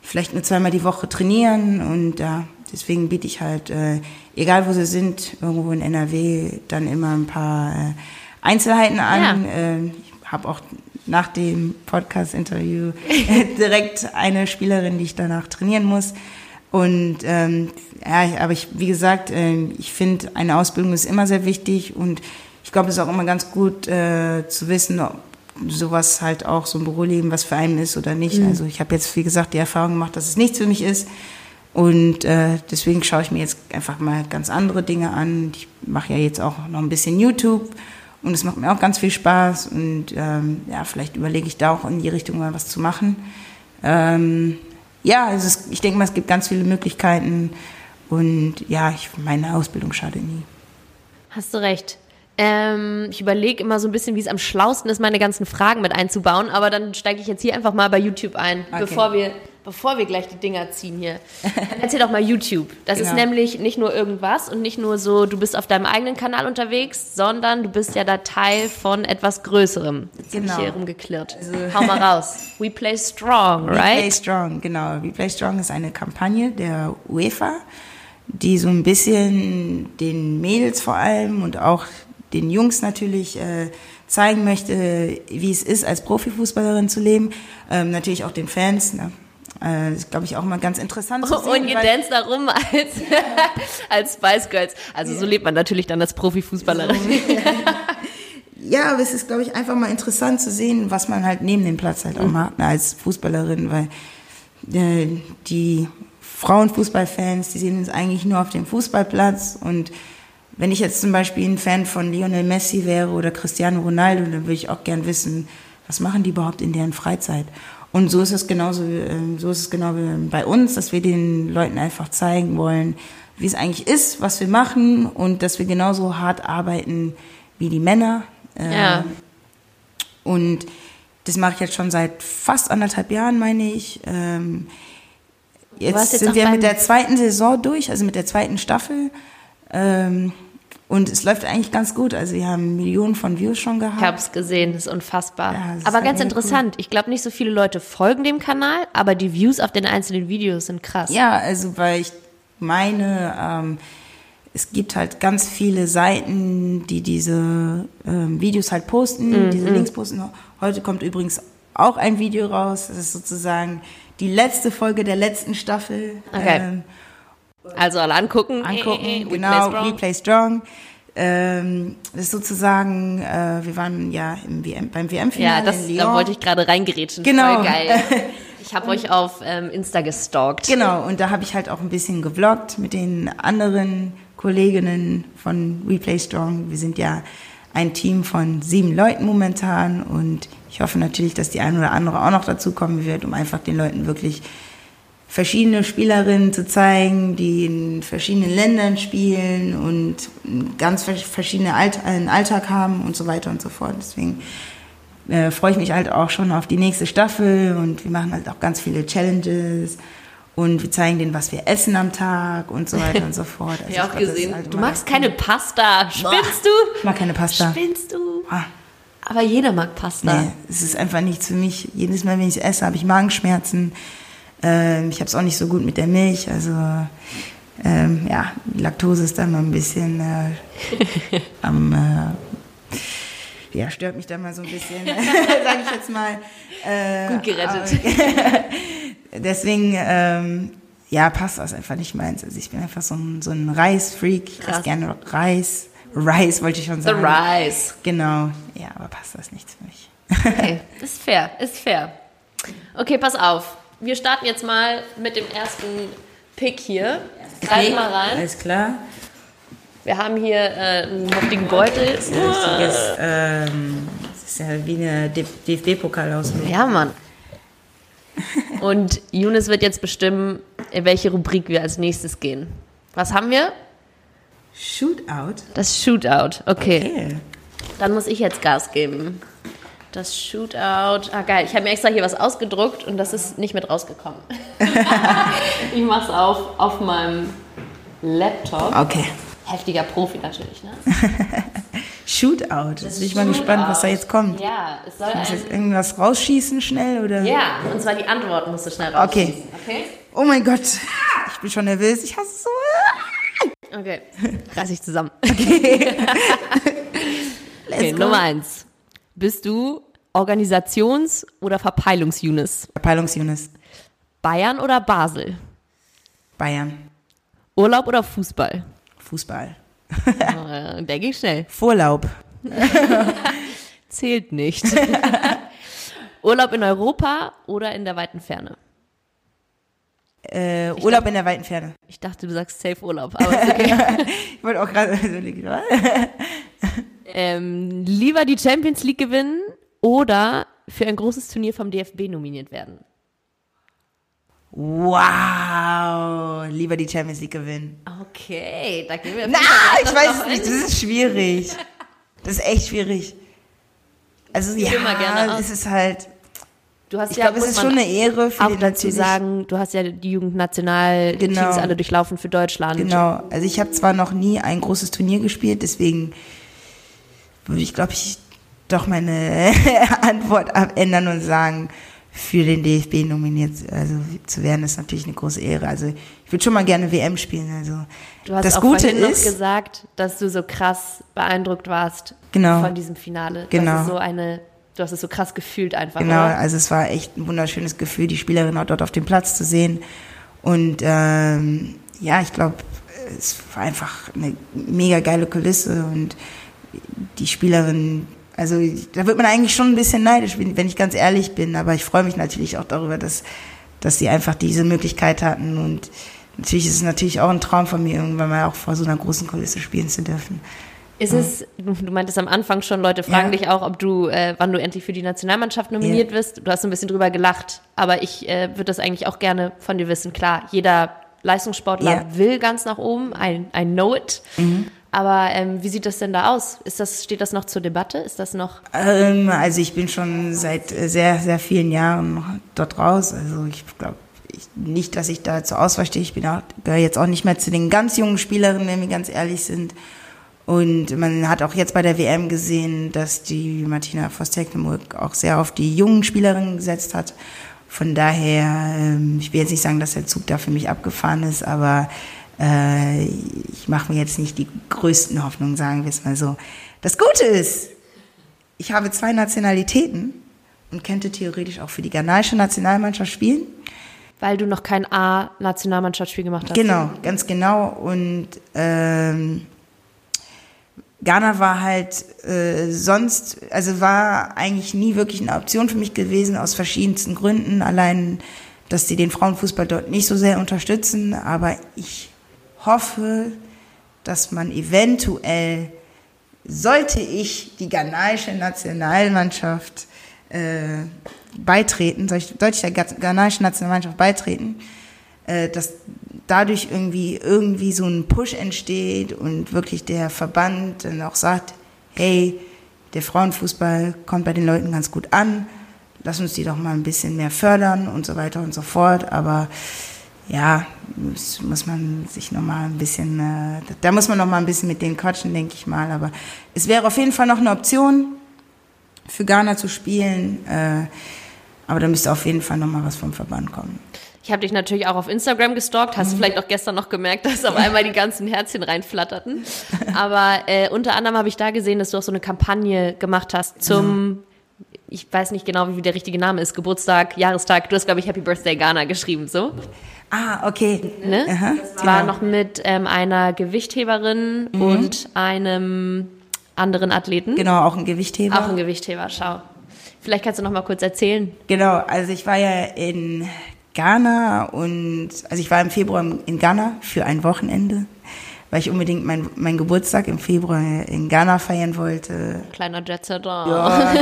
vielleicht nur zweimal die Woche trainieren und ja, deswegen biete ich halt, äh, egal wo sie sind, irgendwo in NRW, dann immer ein paar äh, Einzelheiten an. Ja. Äh, ich habe auch nach dem Podcast-Interview direkt eine Spielerin, die ich danach trainieren muss. Und ähm, ja, aber ich, wie gesagt, äh, ich finde, eine Ausbildung ist immer sehr wichtig und ich glaube, es ist auch immer ganz gut äh, zu wissen, ob sowas halt auch so ein Büroleben was für einen ist oder nicht. Mhm. Also ich habe jetzt, wie gesagt, die Erfahrung gemacht, dass es nichts für mich ist. Und äh, deswegen schaue ich mir jetzt einfach mal ganz andere Dinge an. Ich mache ja jetzt auch noch ein bisschen YouTube und es macht mir auch ganz viel Spaß und ähm, ja, vielleicht überlege ich da auch in die Richtung mal was zu machen. Ähm, ja, also es, ich denke mal, es gibt ganz viele Möglichkeiten und ja, ich, meine Ausbildung schadet nie. Hast du recht. Ähm, ich überlege immer so ein bisschen, wie es am schlausten ist, meine ganzen Fragen mit einzubauen, aber dann steige ich jetzt hier einfach mal bei YouTube ein, okay. bevor wir bevor wir gleich die Dinger ziehen hier. Erzähl doch mal YouTube. Das genau. ist nämlich nicht nur irgendwas und nicht nur so, du bist auf deinem eigenen Kanal unterwegs, sondern du bist ja da Teil von etwas Größerem. Jetzt genau. habe ich hier rumgeklirrt. Also, Hau mal raus. We Play Strong, right? We Play Strong, genau. We Play Strong ist eine Kampagne der UEFA, die so ein bisschen den Mädels vor allem und auch den Jungs natürlich äh, zeigen möchte, wie es ist, als Profifußballerin zu leben. Ähm, natürlich auch den Fans. Ne? Äh, das ist, glaube ich, auch mal ganz interessant zu sehen. Und ihr danst da rum als, als Spice Girls. Also so lebt man natürlich dann als Profifußballerin. ja, aber es ist, glaube ich, einfach mal interessant zu sehen, was man halt neben dem Platz halt auch mhm. macht, ne, als Fußballerin, weil äh, die Frauenfußballfans, die sehen uns eigentlich nur auf dem Fußballplatz und wenn ich jetzt zum Beispiel ein Fan von Lionel Messi wäre oder Cristiano Ronaldo, dann würde ich auch gern wissen, was machen die überhaupt in deren Freizeit? Und so ist es genauso, ähm, so ist es genau wie bei uns, dass wir den Leuten einfach zeigen wollen, wie es eigentlich ist, was wir machen und dass wir genauso hart arbeiten wie die Männer. Ähm, ja. Und das mache ich jetzt schon seit fast anderthalb Jahren, meine ich. Ähm, jetzt, jetzt sind wir mit der zweiten Saison durch, also mit der zweiten Staffel. Und es läuft eigentlich ganz gut. Also wir haben Millionen von Views schon gehabt. Ich habe es gesehen, das ist unfassbar. Ja, das aber ist ganz interessant. Cool. Ich glaube, nicht so viele Leute folgen dem Kanal, aber die Views auf den einzelnen Videos sind krass. Ja, also weil ich meine, ähm, es gibt halt ganz viele Seiten, die diese ähm, Videos halt posten, mm, diese mm. Links posten. Heute kommt übrigens auch ein Video raus. Das ist sozusagen die letzte Folge der letzten Staffel. Okay. Ähm, also alle angucken. Angucken, äh, äh, genau, Replay Strong. Ähm, das ist sozusagen, äh, wir waren ja im WM, beim WM-Finale. Ja, das, da wollte ich gerade reingerätschen. Genau. Voll geil. Ich habe euch auf ähm, Insta gestalkt. Genau, und da habe ich halt auch ein bisschen gevloggt mit den anderen Kolleginnen von Replay Strong. Wir sind ja ein Team von sieben Leuten momentan und ich hoffe natürlich, dass die eine oder andere auch noch dazu kommen wird, um einfach den Leuten wirklich verschiedene Spielerinnen zu zeigen, die in verschiedenen Ländern spielen und ganz verschiedene Alt einen Alltag haben und so weiter und so fort. Deswegen äh, freue ich mich halt auch schon auf die nächste Staffel und wir machen halt auch ganz viele Challenges und wir zeigen denen, was wir essen am Tag und so weiter und so fort. Also ja, auch gesehen. Halt du magst keine Pasta. Spinnst du? Ich mag keine Pasta. Spinnst du? Ah. Aber jeder mag Pasta. Nee, es ist einfach nichts für mich. Jedes Mal, wenn ich es esse, habe ich Magenschmerzen. Ähm, ich habe es auch nicht so gut mit der Milch. Also ähm, ja, Laktose ist dann mal ein bisschen äh, am äh, ja, stört mich da mal so ein bisschen, sage ich jetzt mal. Äh, Gut gerettet. deswegen, ähm, ja, passt das einfach nicht meins. Also ich bin einfach so ein, so ein Reisfreak. Ich esse gerne Reis. Rice wollte ich schon sagen. The Rice. Genau. Ja, aber passt das nicht für mich. okay, ist fair, ist fair. Okay, pass auf wir starten jetzt mal mit dem ersten Pick hier. Greif mal rein. Alles klar. Wir haben hier äh, einen heftigen Beutel. Das ist, ähm, das ist ja wie eine DFB-Pokal aus. Ja, Mann. Und Younes wird jetzt bestimmen, in welche Rubrik wir als nächstes gehen. Was haben wir? Shootout. Das Shootout, okay. okay. Dann muss ich jetzt Gas geben. Das Shootout. Ah, geil. Ich habe mir extra hier was ausgedruckt und das ist nicht mit rausgekommen. ich mache es auf, auf meinem Laptop. Okay. Heftiger Profi natürlich, ne? Shootout. Jetzt bin ich mal gespannt, was da jetzt kommt. Ja, es soll Muss jetzt irgendwas rausschießen schnell oder? Ja, und zwar die Antwort musst du schnell Okay. rausschießen. Okay. Oh mein Gott. Ich bin schon nervös. Ich hasse es so. Okay. Reiß ich zusammen. Okay, Let's go. Nummer eins. Bist du Organisations- oder Verpeilungs-Younes? Verpeilungs-Younes. Bayern oder Basel? Bayern. Urlaub oder Fußball? Fußball. Äh, Der ging schnell. Vorlaub. Zählt nicht. Urlaub in Europa oder in der weiten Ferne? Äh, Urlaub in der weiten Ferne. Ich dachte, du sagst Safe Urlaub, aber ist okay. Ich wollte auch gerade. Ähm, lieber die Champions League gewinnen oder für ein großes Turnier vom DFB nominiert werden? wow. Lieber die Champions League gewinnen. Okay, da gehen wir. Na, ich weiß es nicht. Das ist schwierig. Das ist echt schwierig. Also ja, immer gerne aus. es ist halt. Du hast Ich ja, glaube, es ist schon eine Ehre für auch den dazu sagen, du hast ja die Jugendnationalteams Genau. alle durchlaufen für Deutschland. Genau. Also ich habe zwar noch nie ein großes Turnier gespielt, deswegen würde ich, glaube ich, doch meine Antwort abändern und sagen, für den DFB nominiert also zu werden, ist natürlich eine große Ehre. Also ich würde schon mal gerne WM spielen. Also Du hast das auch Gute vorhin noch ist, gesagt, dass du so krass beeindruckt warst Genau. von diesem Finale. Genau. Ist so eine, du hast es so krass gefühlt einfach. Genau, Oder? also es war echt ein wunderschönes Gefühl, die Spielerin auch dort auf dem Platz zu sehen. Und ähm, ja, ich glaube, es war einfach eine mega geile Kulisse und die Spielerin, also da wird man eigentlich schon ein bisschen neidisch, wenn ich ganz ehrlich bin, aber ich freue mich natürlich auch darüber, dass, dass sie einfach diese Möglichkeit hatten und natürlich ist es natürlich auch ein Traum von mir, irgendwann mal auch vor so einer großen Kulisse spielen zu dürfen. Ist es, du, meintest am Anfang schon, Leute fragen Ja. dich auch, ob du, äh, wann du endlich für die Nationalmannschaft nominiert wirst. Du hast ein bisschen drüber gelacht, aber ich äh, würde das eigentlich auch gerne von dir wissen. Klar, jeder Leistungssportler Ja. will ganz nach oben, I, I know it. Aber ähm, wie sieht das denn da aus? Ist das, steht das noch zur Debatte? Ist das noch? Ähm, also ich bin schon seit äh, sehr, sehr vielen Jahren dort raus. Also ich glaube ich, nicht, dass ich da zur Auswahl stehe. Ich bin auch, gehöre jetzt auch nicht mehr zu den ganz jungen Spielerinnen, wenn wir ganz ehrlich sind. Und man hat auch jetzt bei der WM gesehen, dass die Martina Voss-Tecklenburg auch sehr auf die jungen Spielerinnen gesetzt hat. Von daher, ähm, ich will jetzt nicht sagen, dass der Zug da für mich abgefahren ist, aber äh, ich mache mir jetzt nicht die größten Hoffnungen, sagen wir es mal so. Das Gute ist, ich habe zwei Nationalitäten und könnte theoretisch auch für die ghanaische Nationalmannschaft spielen. Weil du noch kein A-Nationalmannschaftsspiel gemacht hast. Genau, ganz genau. Und ähm, Ghana war halt äh, sonst, also war eigentlich nie wirklich eine Option für mich gewesen, aus verschiedensten Gründen. Allein, dass sie den Frauenfußball dort nicht so sehr unterstützen. Aber ich hoffe, dass man eventuell, sollte ich die ghanaische Nationalmannschaft äh, beitreten, sollte ich der ghanaischen Nationalmannschaft beitreten, äh, dass dadurch irgendwie irgendwie so ein Push entsteht und wirklich der Verband dann auch sagt, hey, der Frauenfußball kommt bei den Leuten ganz gut an, lass uns die doch mal ein bisschen mehr fördern und so weiter und so fort. Aber ja, muss, muss man sich noch mal ein bisschen, äh, da muss man noch mal ein bisschen mit denen quatschen, denke ich mal. Aber es wäre auf jeden Fall noch eine Option für Ghana zu spielen. Äh, aber da müsste auf jeden Fall noch mal was vom Verband kommen. Ich habe dich natürlich auch auf Instagram gestalkt. Hast du Mhm. vielleicht auch gestern noch gemerkt, dass auf einmal die ganzen Herzchen reinflatterten. Aber äh, unter anderem habe ich da gesehen, dass du auch so eine Kampagne gemacht hast zum, ich weiß nicht genau, wie der richtige Name ist, Geburtstag, Jahrestag. Du hast, glaube ich, Happy Birthday Ghana geschrieben, so. Ah, okay. Ne? Aha, Das war genau. noch mit ähm, einer Gewichtheberin und einem anderen Athleten. Genau, auch ein Gewichtheber. Auch ein Gewichtheber, schau. Vielleicht kannst du noch mal kurz erzählen. Genau, also ich war ja in Ghana und also ich war im Februar in Ghana für ein Wochenende, weil ich unbedingt meinen mein Geburtstag im Februar in Ghana feiern wollte. Kleiner Jetsetter. Ja,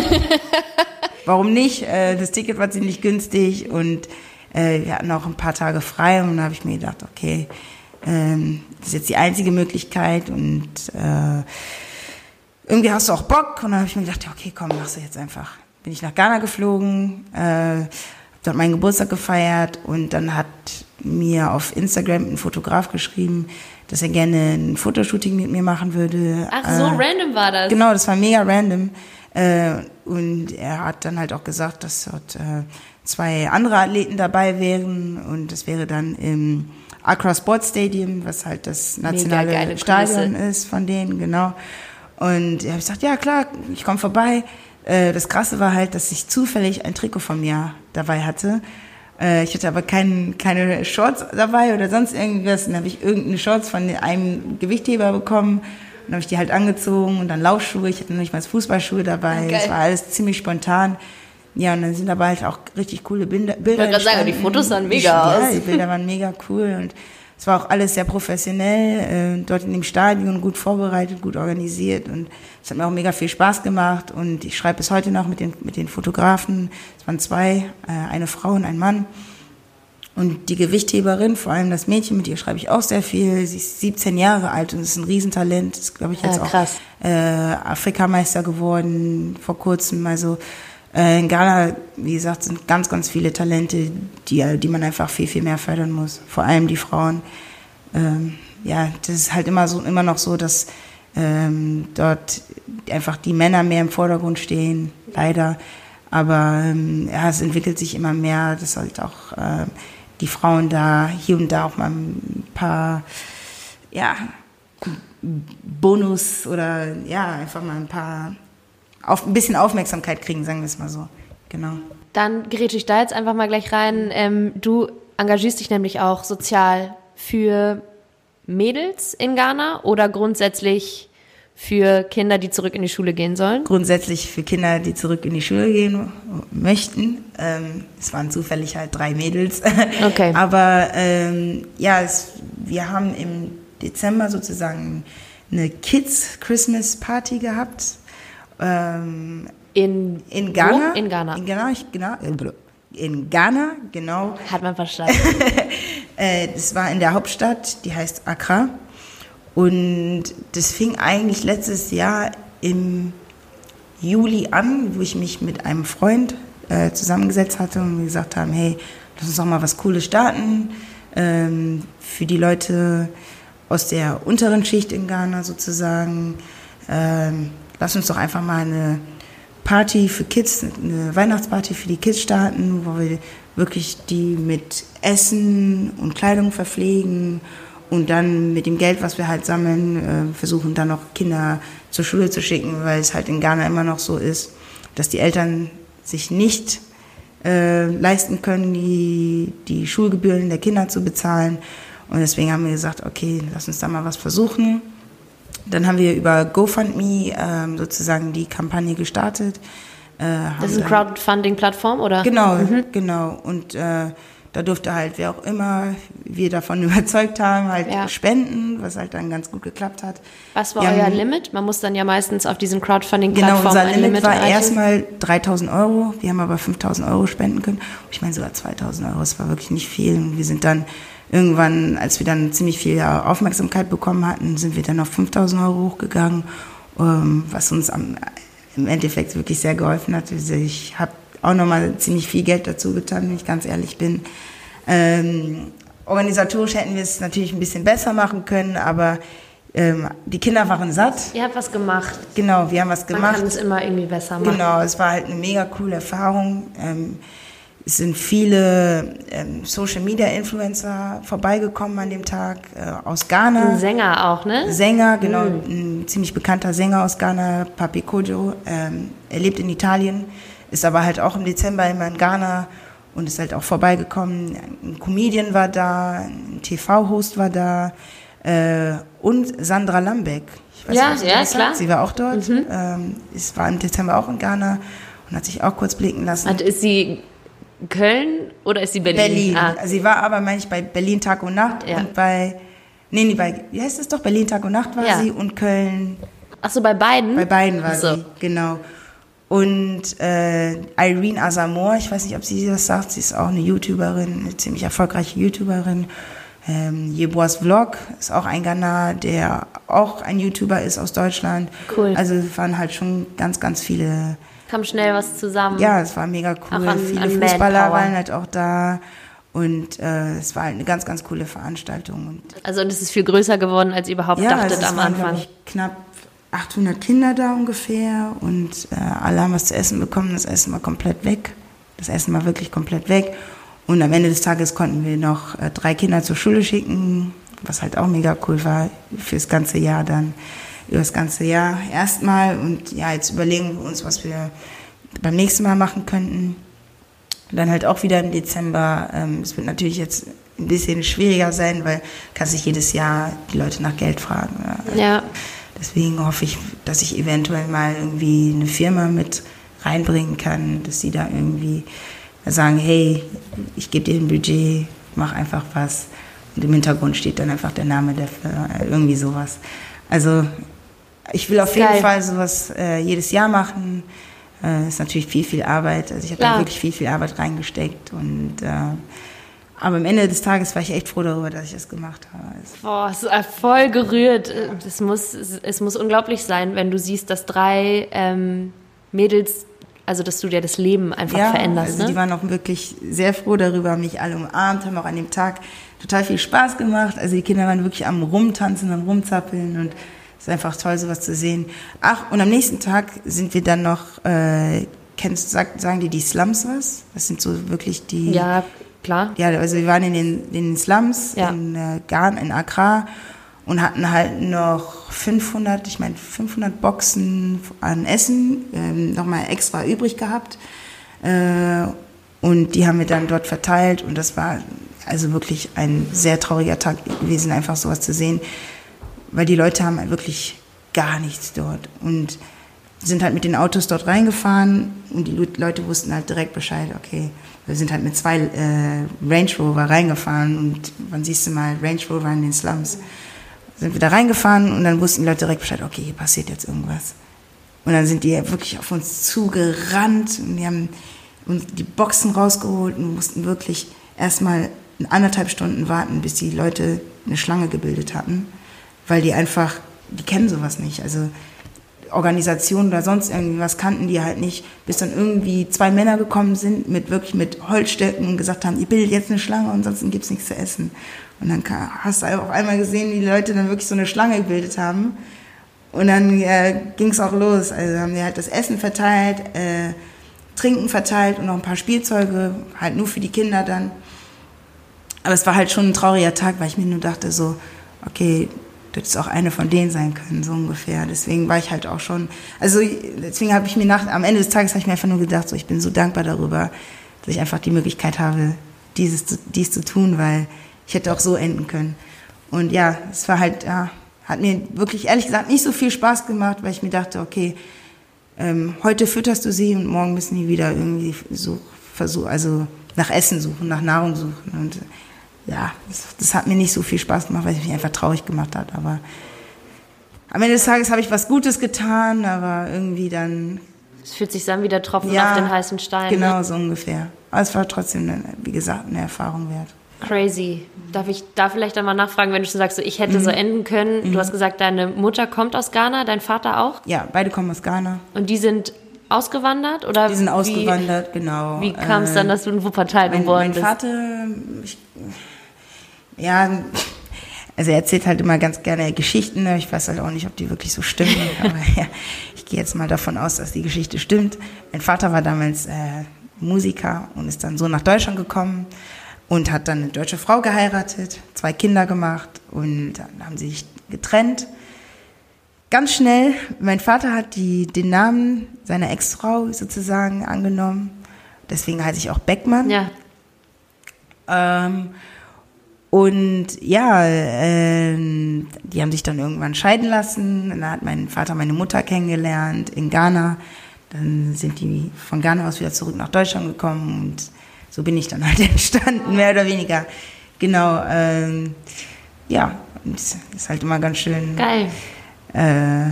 warum nicht? Äh, Das Ticket war ziemlich günstig und äh, wir hatten auch ein paar Tage frei und da habe ich mir gedacht, okay, ähm, das ist jetzt die einzige Möglichkeit und äh, irgendwie hast du auch Bock und dann habe ich mir gedacht, ja, okay, komm, machst du jetzt einfach. bin ich nach Ghana geflogen, habe dort meinen Geburtstag gefeiert und dann hat mir auf Instagram ein Fotograf geschrieben, dass er gerne ein Fotoshooting mit mir machen würde. Ach, so äh, random war das. Genau, das war mega random. Äh, und er hat dann halt auch gesagt, dass dort äh, zwei andere Athleten dabei wären und das wäre dann im Accra Sports Stadium, was halt das nationale Stadion Kulisse. ist von denen, genau. Und er hat gesagt, ja klar, ich komme vorbei. Äh, das Krasse war halt, dass ich zufällig ein Trikot von mir dabei hatte. Äh, ich hatte aber kein, keine Shorts dabei oder sonst irgendwas. Und dann habe ich irgendeine Shorts von einem Gewichtheber bekommen. Und habe ich die halt angezogen und dann Laufschuhe. Ich hatte noch nicht mal Fußballschuhe dabei. Das war alles ziemlich spontan. Ja, und dann sind dabei halt auch richtig coole Bilder. Bilder wollte gerade sagen, die. Fotos sahen mega die, Ja, aus. die Bilder waren mega cool und es war auch alles sehr professionell, äh, dort in dem Stadion gut vorbereitet, gut organisiert und es hat mir auch mega viel Spaß gemacht und ich schreibe bis heute noch mit den, mit den Fotografen. Es waren zwei, äh, eine Frau und ein Mann. Und die Gewichtheberin, vor allem das Mädchen, mit ihr schreibe ich auch sehr viel. Sie ist 17 Jahre alt und ist ein Riesentalent. Ist, glaube ich, jetzt Ja, krass. auch äh, Afrikameister geworden vor kurzem. Also in Ghana, wie gesagt, sind ganz, ganz viele Talente, die, die man einfach viel, viel mehr fördern muss. Vor allem die Frauen. Ähm, ja, das ist halt immer so, immer noch so, dass ähm, dort einfach die Männer mehr im Vordergrund stehen, leider. Aber ähm, ja, es entwickelt sich immer mehr, dass halt auch ähm, die Frauen da hier und da auch mal ein paar, ja, Bonus oder ja, einfach mal ein paar, auf, ein bisschen Aufmerksamkeit kriegen, sagen wir es mal so. Genau. Dann grätsche ich da jetzt einfach mal gleich rein. Ähm, du engagierst dich nämlich auch sozial für Mädels in Ghana oder grundsätzlich für Kinder, die zurück in die Schule gehen sollen? Grundsätzlich für Kinder, die zurück in die Schule gehen möchten. Ähm, es waren zufällig halt drei Mädels. Okay. Aber ähm, ja, es, wir haben im Dezember sozusagen eine Kids Christmas Party gehabt. Ähm, In, in Ghana. Wo? In Ghana. In Ghana, ich, genau. In Ghana, genau. Hat man verstanden. Äh, das war in der Hauptstadt, die heißt Accra. Und das fing eigentlich letztes Jahr im Juli an, wo ich mich mit einem Freund äh, zusammengesetzt hatte und wir gesagt haben, hey, lass uns doch mal was Cooles starten ähm, für die Leute aus der unteren Schicht in Ghana sozusagen. Ähm, lass uns doch einfach mal eine Party für Kids, eine Weihnachtsparty für die Kids starten, wo wir wirklich die mit Essen und Kleidung verpflegen und dann mit dem Geld, was wir halt sammeln, äh, versuchen dann noch Kinder zur Schule zu schicken, weil es halt in Ghana immer noch so ist, dass die Eltern sich nicht äh, leisten können, die, die Schulgebühren der Kinder zu bezahlen. Und deswegen haben wir gesagt, okay, lass uns da mal was versuchen. Dann haben wir über GoFundMe ähm, sozusagen die Kampagne gestartet. Äh, Das ist eine Crowdfunding-Plattform, oder? Genau, genau. Und äh, da durfte halt, wer auch immer wir davon überzeugt haben, halt Ja. spenden, was halt dann ganz gut geklappt hat. Was war Wir euer haben- Limit? Man muss dann ja meistens auf diesen Genau, Crowdfunding-Plattformen unser ein Limit Limit war erreichen. erstmal 3000 Euro. Wir haben aber 5000 Euro spenden können. Ich meine sogar 2000 Euro. Es war wirklich nicht viel. Und wir sind dann irgendwann, als wir dann ziemlich viel Aufmerksamkeit bekommen hatten, sind wir dann auf 5000 Euro hochgegangen, ähm, was uns am, im Endeffekt wirklich sehr geholfen hat. Also ich habe auch nochmal ziemlich viel Geld dazu getan, wenn ich ganz ehrlich bin. Ähm, organisatorisch hätten wir es natürlich ein bisschen besser machen können, aber ähm, die Kinder waren satt. Ihr habt was gemacht. Genau, wir haben was Man gemacht. kann es immer irgendwie besser machen. Genau, es war halt eine mega coole Erfahrung. Ähm, es sind viele ähm, Social Media Influencer vorbeigekommen an dem Tag äh, aus Ghana. Ein Sänger auch, ne? Sänger, genau, ein ziemlich bekannter Sänger aus Ghana, Papi Kojo. Ähm, er lebt in Italien, ist aber halt auch im Dezember immer in Ghana und ist halt auch vorbeigekommen. Ein Comedian war da, ein TV-Host war da äh, und Sandra Lambeck. Ich Ja, ja, klar. Sie war auch dort. Ähm, es war im Dezember auch in Ghana und hat sich auch kurz blicken lassen. Und ist sie Köln oder ist sie Berlin? Berlin. Ah, Sie war aber, meine ich, bei Berlin Tag und Nacht Ja. und bei, nee, nee, bei, wie heißt es doch? Berlin Tag und Nacht war Ja. sie und Köln, Ach so, bei beiden? bei beiden war so. sie, genau. Und äh, Irene Asamoah, ich weiß nicht, ob sie das sagt, sie ist auch eine YouTuberin, eine ziemlich erfolgreiche YouTuberin. Ähm, Yeboas Vlog ist auch ein Ghana, der auch ein YouTuber ist aus Deutschland. Cool. Also es waren halt schon ganz, ganz viele Kam schnell was zusammen. Ja, es war mega cool. An, Viele an Fußballer Manpower. waren halt auch da. Und äh, es war halt eine ganz, ganz coole Veranstaltung. Und also und es ist viel größer geworden, als ihr überhaupt ja, dachtet am waren, Anfang. Ich, knapp 800 Kinder da ungefähr und äh, alle haben was zu essen bekommen. Das Essen war komplett weg. Das Essen war wirklich komplett weg. Und am Ende des Tages konnten wir noch äh, drei Kinder zur Schule schicken, was halt auch mega cool war fürs ganze Jahr dann, über das ganze Jahr erstmal. Und ja, jetzt überlegen wir uns, was wir beim nächsten Mal machen könnten. dann halt auch wieder im Dezember. Ähm, es wird natürlich jetzt ein bisschen schwieriger sein, weil kann sich jedes Jahr die Leute nach Geld fragen. Ja. Deswegen hoffe ich, dass ich eventuell mal irgendwie eine Firma mit reinbringen kann, dass sie da irgendwie sagen, hey, ich gebe dir ein Budget, mach einfach was. Und im Hintergrund steht dann einfach der Name der Firma, irgendwie sowas. Also ich will auf jeden geil. Fall sowas äh, jedes Jahr machen. Äh, ist natürlich viel, viel Arbeit. Also ich habe da wirklich viel, viel Arbeit reingesteckt und äh, aber am Ende des Tages war ich echt froh darüber, dass ich das gemacht habe. Also Boah, es ist voll gerührt. Es muss, es muss unglaublich sein, wenn du siehst, dass drei ähm, Mädels, also dass du dir das Leben einfach ja, veränderst. Also ne? die waren auch wirklich sehr froh darüber, haben mich alle umarmt, haben auch an dem Tag total viel Spaß gemacht. Also die Kinder waren wirklich am Rumtanzen, am Rumzappeln und ist einfach toll, sowas zu sehen. Ach, und am nächsten Tag sind wir dann noch, äh, kennst, sag, sagen die die Slums was? Das sind so wirklich die... Ja, klar. Ja, also wir waren in den, in den Slums ja. in äh, Garn, in Accra und hatten halt noch 500, ich meine 500 Boxen an Essen ähm, nochmal extra übrig gehabt. Äh, und die haben wir dann dort verteilt und das war also wirklich ein sehr trauriger Tag gewesen, einfach sowas zu sehen, weil die Leute haben halt wirklich gar nichts dort und sind halt mit den Autos dort reingefahren und die Leute wussten halt direkt Bescheid, okay, wir sind halt mit zwei äh, Range Rover reingefahren und wann siehst du mal Range Rover in den Slums? Sind wir da reingefahren und dann wussten die Leute direkt Bescheid, okay, hier passiert jetzt irgendwas. Und dann sind die wirklich auf uns zugerannt und die haben uns die Boxen rausgeholt und mussten wirklich erstmal anderthalb Stunden warten, bis die Leute eine Schlange gebildet hatten, weil die einfach, die kennen sowas nicht. Also Organisationen oder sonst irgendwas kannten die halt nicht, bis dann irgendwie zwei Männer gekommen sind mit wirklich mit Holzstöcken und gesagt haben, ihr bildet jetzt eine Schlange, ansonsten gibt's nichts zu essen. Und dann hast du auf einmal gesehen, wie die Leute dann wirklich so eine Schlange gebildet haben. Und dann äh, ging's auch los. Also haben die halt das Essen verteilt, äh, Trinken verteilt und noch ein paar Spielzeuge, halt nur für die Kinder dann. Aber es war halt schon ein trauriger Tag, weil ich mir nur dachte so, okay, du hättest auch eine von denen sein können, so ungefähr. Deswegen war ich halt auch schon, also deswegen habe ich mir nach, am Ende des Tages habe ich mir einfach nur gedacht, so ich bin so dankbar darüber, dass ich einfach die Möglichkeit habe, dieses, dies zu tun, weil ich hätte auch so enden können. Und ja, es war halt, ja, hat mir wirklich ehrlich gesagt nicht so viel Spaß gemacht, weil ich mir dachte, okay, ähm, heute fütterst du sie und morgen müssen die wieder irgendwie so versuchen, also nach Essen suchen, nach Nahrung suchen. Und ja, das, das, hat mir nicht so viel Spaß gemacht, weil es mich einfach traurig gemacht hat. Aber am Ende des Tages habe ich was Gutes getan, aber irgendwie dann. Es fühlt sich dann wie der Tropfen ja, auf den heißen Stein. Genau, ne? so ungefähr. Aber es war trotzdem, eine, wie gesagt, eine Erfahrung wert. Crazy. Darf ich da vielleicht einmal nachfragen, wenn du schon sagst, so, ich hätte mhm. so enden können. Mhm. Du hast gesagt, deine Mutter kommt aus Ghana, dein Vater auch? Ja, beide kommen aus Ghana. Und die sind ausgewandert? Oder die sind ausgewandert, genau. Wie kam es dann, dass du in Wuppertal mein, geboren mein bist? Mein Vater, ich, ja, also er erzählt halt immer ganz gerne Geschichten. Ne? Ich weiß halt auch nicht, ob die wirklich so stimmen. aber ja, ich gehe jetzt mal davon aus, dass die Geschichte stimmt. Mein Vater war damals äh, Musiker und ist dann so nach Deutschland gekommen und hat dann eine deutsche Frau geheiratet, zwei Kinder gemacht und dann haben sie sich getrennt. Ganz schnell, mein Vater hat die, den Namen seiner Ex-Frau sozusagen angenommen. Deswegen heiße ich auch Beckmann. Ja. Ähm, und ja, äh, die haben sich dann irgendwann scheiden lassen. Dann hat mein Vater meine Mutter kennengelernt in Ghana. Dann sind die von Ghana aus wieder zurück nach Deutschland gekommen und so bin ich dann halt entstanden, mehr oder weniger. Genau, ähm, ja, und ist halt immer ganz schön. Geil. Äh,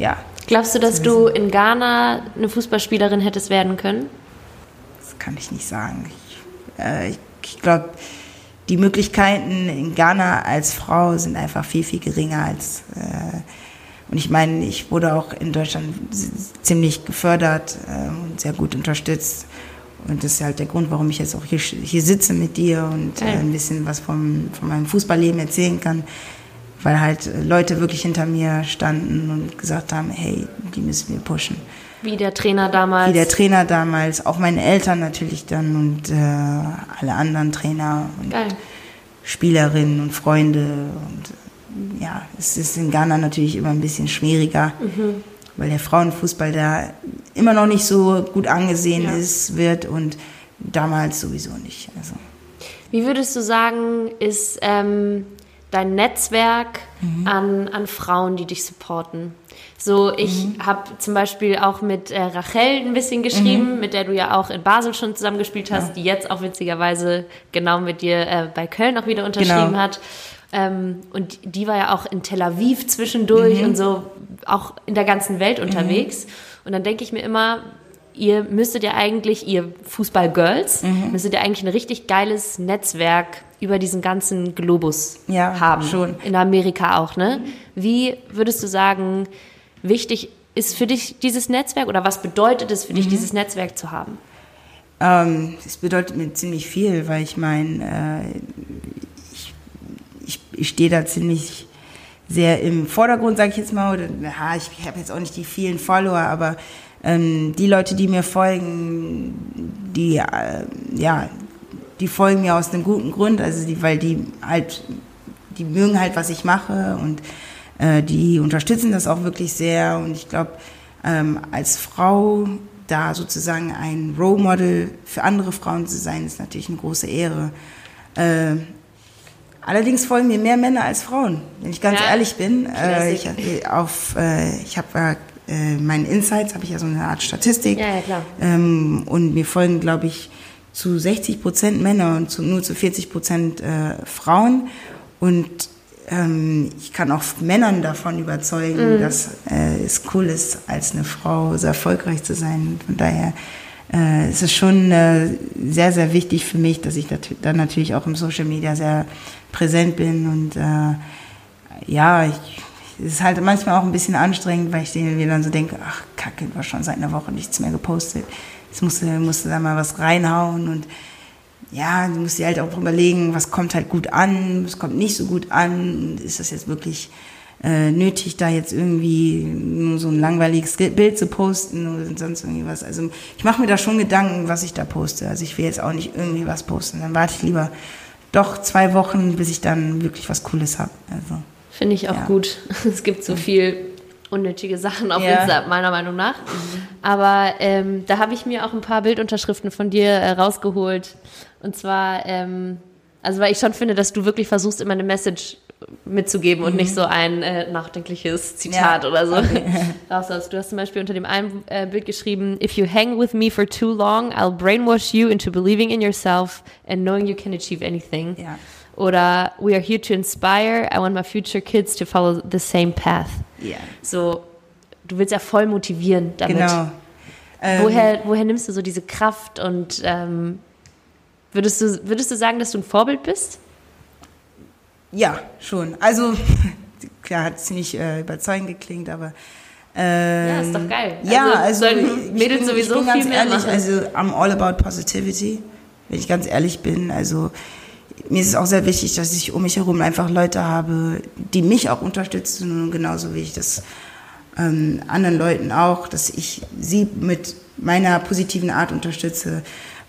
ja. Glaubst du, dass du in Ghana eine Fußballspielerin hättest werden können? Das kann ich nicht sagen. Ich, äh, ich, ich glaube, die Möglichkeiten in Ghana als Frau sind einfach viel, viel geringer als. Äh, Und ich meine, ich wurde auch in Deutschland ziemlich gefördert äh, und sehr gut unterstützt. Und das ist halt der Grund, warum ich jetzt auch hier, hier sitze mit dir und äh, ein bisschen was vom, von meinem Fußballleben erzählen kann. Weil halt Leute wirklich hinter mir standen und gesagt haben, hey, die müssen wir pushen. Wie der Trainer damals. Wie der Trainer damals, auch meine Eltern natürlich dann und äh, alle anderen Trainer und Geil. Spielerinnen und Freunde. Und ja, es ist in Ghana natürlich immer ein bisschen schwieriger, Mhm. weil der Frauenfußball da immer noch nicht so gut angesehen Ja. ist, wird und damals sowieso nicht. Also. Wie würdest du sagen, ist ähm, dein Netzwerk Mhm. an, an Frauen, die dich supporten? So, ich Mhm. habe zum Beispiel auch mit äh, Rachel ein bisschen geschrieben, mit der du ja auch in Basel schon zusammengespielt hast, die jetzt auch witzigerweise genau mit dir äh, bei Köln auch wieder unterschrieben Genau. hat. Ähm, und die war ja auch in Tel Aviv zwischendurch und so auch in der ganzen Welt unterwegs. Und dann denke ich mir immer, ihr müsstet ja eigentlich, ihr Fußball-Girls, müsstet ja eigentlich ein richtig geiles Netzwerk über diesen ganzen Globus Ja, haben. schon. In Amerika auch, ne? Wie würdest du sagen, wichtig ist für dich dieses Netzwerk oder was bedeutet es für dich, dieses Netzwerk zu haben? Ähm, das bedeutet mir ziemlich viel, weil ich meine, äh, ich, ich, ich stehe da ziemlich sehr im Vordergrund, sage ich jetzt mal. Oder, ja, ich habe jetzt auch nicht die vielen Follower, aber ähm, die Leute, die mir folgen, die, äh, ja, die folgen mir aus einem guten Grund, also die, weil die halt, die mögen halt, was ich mache und äh, die unterstützen das auch wirklich sehr. Und ich glaube, ähm, als Frau da sozusagen ein Role Model für andere Frauen zu sein, ist natürlich eine große Ehre. Äh, allerdings folgen mir mehr Männer als Frauen, wenn ich ganz Ja, ehrlich bin. Äh, ich auf, äh, ich habe äh, meinen Insights, habe ich ja so eine Art Statistik. Ja, ja, klar. Ähm, und mir folgen, glaube ich, zu 60 Prozent Männer und zu, nur zu 40 Prozent äh, Frauen. Und ähm, ich kann auch Männern davon überzeugen, dass äh, es cool ist, als eine Frau so erfolgreich zu sein. Von daher äh, ist es schon äh, sehr, sehr wichtig für mich, dass ich dann natürlich auch im Social Media sehr präsent bin. Und äh, ja, ich, es ist halt manchmal auch ein bisschen anstrengend, weil ich mir dann so denke, ach, Kacke, hast schon seit einer Woche nichts mehr gepostet. Jetzt musst du, da mal was reinhauen und ja, du musst dir halt auch überlegen, was kommt halt gut an, was kommt nicht so gut an. Ist das jetzt wirklich äh, nötig, da jetzt irgendwie nur so ein langweiliges Bild zu posten oder sonst irgendwie was. Also ich mache mir da schon Gedanken, was ich da poste. Also ich will jetzt auch nicht irgendwie was posten. Dann warte ich lieber doch zwei Wochen, bis ich dann wirklich was Cooles habe. Also. Finde ich auch Ja. gut. Es gibt so viel unnötige Sachen auf Ja. Insta, meiner Meinung nach. Aber ähm, da habe ich mir auch ein paar Bildunterschriften von dir äh, rausgeholt. Und zwar, ähm, also weil ich schon finde, dass du wirklich versuchst, immer eine Message mitzugeben und nicht so ein äh, nachdenkliches Zitat Ja. oder so raushaust. Du hast zum Beispiel unter dem einen äh, Bild geschrieben, If you hang with me for too long, I'll brainwash you into believing in yourself and knowing you can achieve anything. Ja. Oder We are here to inspire. I want my future kids to follow the same path. Ja, So, du willst ja voll motivieren damit. genau. Ähm, Woher, woher nimmst du so diese Kraft und ähm, würdest, du, würdest du sagen, dass du ein Vorbild bist? Ja, schon. Also, klar, hat ziemlich äh, überzeugend geklingt, aber. Ähm, Ja, ist doch geil. Ja, Also, also, Mädels sowieso ich bin ganz ehrlich, machen. also I'm all about positivity, wenn ich ganz ehrlich bin. Also mir ist es auch sehr wichtig, dass ich um mich herum einfach Leute habe, die mich auch unterstützen genauso wie ich das ähm, anderen Leuten auch, dass ich sie mit meiner positiven Art unterstütze,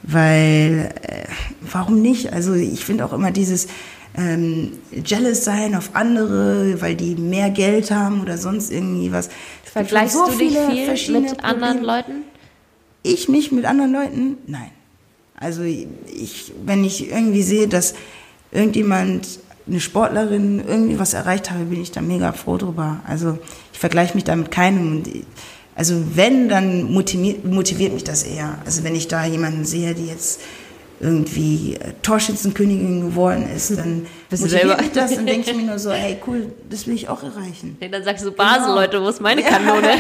weil äh, warum nicht? Also ich finde auch immer dieses ähm, jealous sein auf andere, weil die mehr Geld haben oder sonst irgendwie was. Vergleichst so du dich viel mit anderen. Leuten? Ich mich mit anderen Leuten? Nein. Also ich, wenn ich irgendwie sehe, dass irgendjemand, eine Sportlerin, irgendwie was erreicht habe, bin ich da mega froh drüber. Also ich vergleiche mich da mit keinem. Und also wenn, dann motiviert, motiviert mich das eher. Also wenn ich da jemanden sehe, die jetzt irgendwie äh, Torschützenkönigin geworden ist, dann Bist motiviert mich das und denke ich mir nur so, hey cool, das will ich auch erreichen. Nee, dann sagst du, Basel, Genau. Leute, wo ist meine Kanone?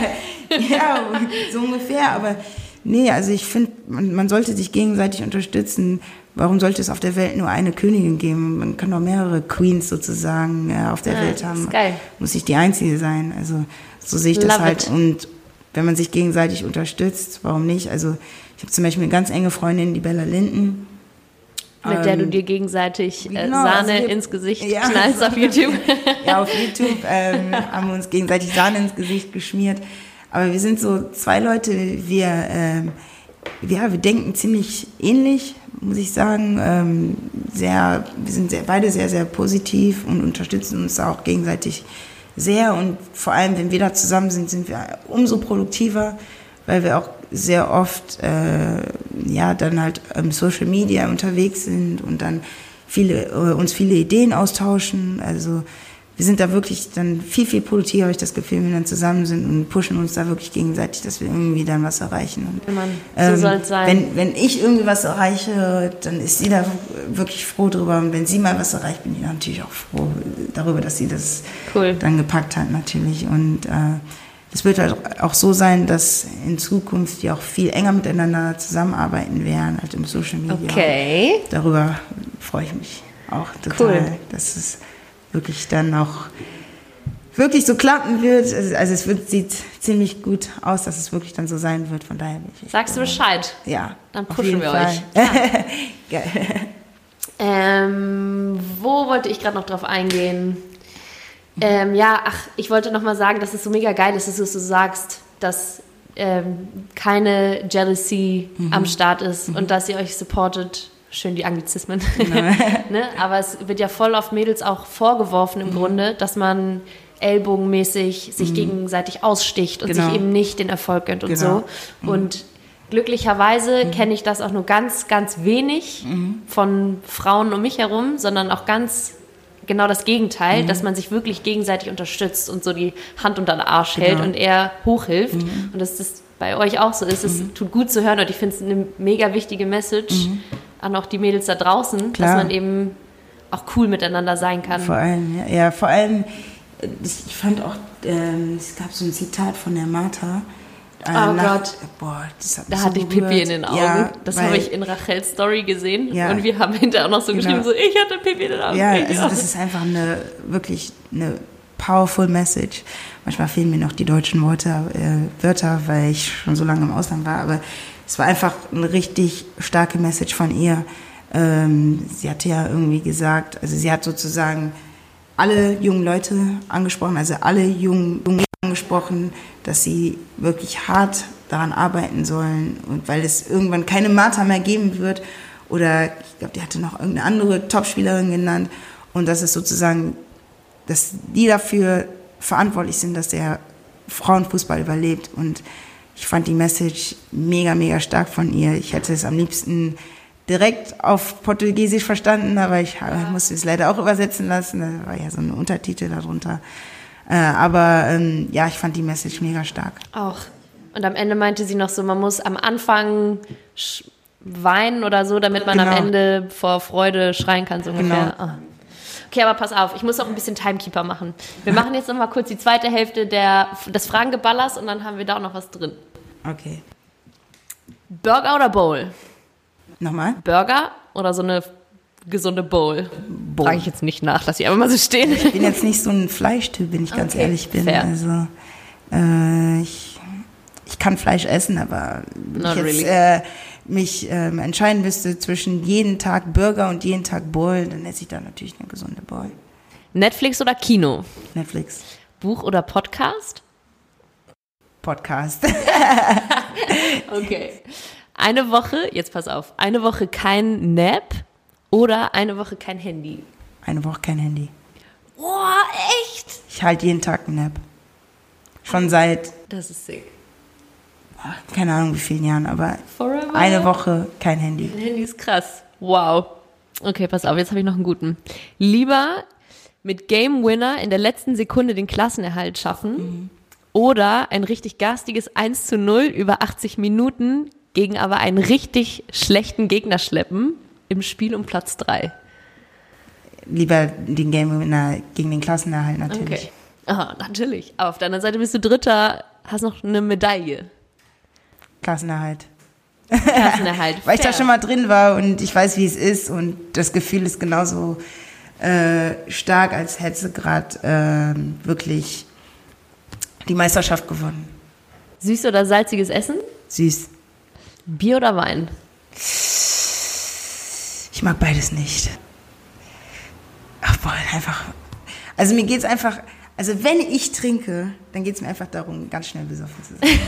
ja, so ungefähr. Aber nee, also ich finde, man, man sollte sich gegenseitig unterstützen, warum sollte es auf der Welt nur eine Königin geben? Man kann doch mehrere Queens sozusagen äh, auf der Ja, Welt das haben. ist geil. Muss ich die einzige sein? Also so sehe ich das Love halt. it. Und wenn man sich gegenseitig unterstützt, warum nicht? Also ich habe zum Beispiel eine ganz enge Freundin, die Bella Linden. Mit der du Ähm, dir gegenseitig äh, genau, Sahne also ins Gesicht Ja. knallst auf YouTube. ja, auf YouTube ähm, haben wir uns gegenseitig Sahne ins Gesicht geschmiert. Aber wir sind so zwei Leute, wir, ähm, ja, wir denken ziemlich ähnlich, muss ich sagen. Ähm, sehr, wir sind sehr, beide sehr, sehr positiv und unterstützen uns auch gegenseitig sehr. Und vor allem, wenn wir da zusammen sind, sind wir umso produktiver, weil wir auch sehr oft äh, ja dann halt im Social Media unterwegs sind und dann viele äh, uns viele Ideen austauschen. Also wir sind da wirklich dann viel, viel produktiver, habe ich das Gefühl, wenn wir dann zusammen sind und pushen uns da wirklich gegenseitig, dass wir irgendwie dann was erreichen. Und, Mann, so soll's sein. Wenn, wenn ich irgendwie was erreiche, dann ist sie da wirklich froh drüber. Und wenn sie mal was erreicht, bin ich natürlich auch froh darüber, dass sie das Cool. dann gepackt hat natürlich. Und äh, es wird halt auch so sein, dass in Zukunft wir auch viel enger miteinander zusammenarbeiten werden, halt im Social Media. Okay. Darüber freue ich mich auch total, Cool. dass es wirklich dann auch wirklich so klappen wird. Also es wird, sieht ziemlich gut aus, dass es wirklich dann so sein wird. Von daher bin ich Sagst du Bescheid? ja, Dann pushen wir Fall. euch. Geil. Ähm, wo wollte ich gerade noch drauf eingehen? Ähm, ja, ach, ich wollte noch mal sagen, dass es so mega geil ist, dass du so sagst, dass ähm, keine Jealousy am Start ist und dass ihr euch supportet. Schön die Anglizismen. ne? Aber es wird ja voll oft Mädels auch vorgeworfen im Grunde, dass man ellbogenmäßig sich gegenseitig aussticht und Genau. sich eben nicht den Erfolg gönnt und Genau. so. Und glücklicherweise kenne ich das auch nur ganz, ganz wenig von Frauen um mich herum, sondern auch ganz genau das Gegenteil, dass man sich wirklich gegenseitig unterstützt und so die Hand unter den Arsch hält Genau. und er hochhilft. Und dass das bei euch auch so ist. Es tut gut zu hören und ich finde es eine mega wichtige Message an auch die Mädels da draußen, Klar. dass man eben auch cool miteinander sein kann. Vor allem, ja, ja vor allem, ich fand auch, ähm, es gab so ein Zitat von der Martha. äh, Oh Gott. Boah, das hat Da so hatte ich Pippi in den Augen. Ja, das habe ich in Rachels Story gesehen. Ja. Und wir haben hinterher auch noch so Genau. geschrieben, so, ich hatte Pippi in den Augen. Ja, Ich also das ist einfach eine wirklich eine powerful Message. Manchmal fehlen mir noch die deutschen Worte, äh, Wörter, weil ich schon so lange im Ausland war. Aber es war einfach eine richtig starke Message von ihr. Ähm, sie hatte ja irgendwie gesagt, also sie hat sozusagen alle jungen Leute angesprochen, also alle jungen, jungen angesprochen, dass sie wirklich hart daran arbeiten sollen und weil es irgendwann keine Martha mehr geben wird oder ich glaube, die hatte noch irgendeine andere Topspielerin genannt und dass es sozusagen, dass die dafür verantwortlich sind, dass der Frauenfußball überlebt und ich fand die Message mega, mega stark von ihr. Ich hätte es am liebsten direkt auf Portugiesisch verstanden, aber ich äh, musste es leider auch übersetzen lassen. Da war ja so ein Untertitel darunter. Äh, aber ähm, ja, ich fand die Message mega stark. Auch. Und am Ende meinte sie noch so, man muss am Anfang weinen oder so, damit man am Genau. Ende vor Freude schreien kann, so ungefähr. Genau. Ah. Okay, aber pass auf, ich muss auch ein bisschen Timekeeper machen. Wir machen jetzt noch mal kurz die zweite Hälfte der, des Fragengeballers und dann haben wir da auch noch was drin. Okay. Burger oder Bowl? Nochmal? Burger oder so eine gesunde Bowl? Bowl. Frage ich jetzt nicht nach, lass ich einfach mal so stehen. Ich bin jetzt nicht so ein Fleischtyp, wenn ich ganz Okay, ehrlich bin. fair. Also äh, ich, ich kann Fleisch essen, aber Not ich jetzt really. äh, mich ähm, entscheiden müsste zwischen jeden Tag Burger und jeden Tag Bowl, dann esse ich da natürlich eine gesunde Bowl. Netflix oder Kino? Netflix, Buch oder Podcast? Podcast. Okay. Eine Woche, jetzt pass auf, eine Woche kein Nap oder eine Woche kein Handy. Eine Woche kein Handy. Boah, echt? Ich halte jeden Tag einen Nap. Schon seit, Das ist sick. Keine Ahnung wie vielen Jahren, aber Forever? eine Woche kein Handy. Ein Handy ist krass. Wow. Okay, pass auf, jetzt habe ich noch einen guten. Lieber mit Game Winner in der letzten Sekunde den Klassenerhalt schaffen oder ein richtig garstiges 1 zu 0 über 80 Minuten gegen aber einen richtig schlechten Gegner schleppen im Spiel um Platz 3. Lieber den Game Winner gegen den Klassenerhalt natürlich. Okay. Aha, natürlich. Aber auf der anderen Seite bist du Dritter, hast noch eine Medaille. Klassenerhalt. Klassenerhalt. Weil ich da schon mal drin war und ich weiß, wie es ist und das Gefühl ist genauso äh, stark, als hätte sie gerade äh, wirklich die Meisterschaft gewonnen. Süß oder salziges Essen? Süß. Bier oder Wein? Ich mag beides nicht. Ach boah, einfach. Also mir geht's einfach. Also wenn ich trinke, dann geht's mir einfach darum, ganz schnell besoffen zu sein.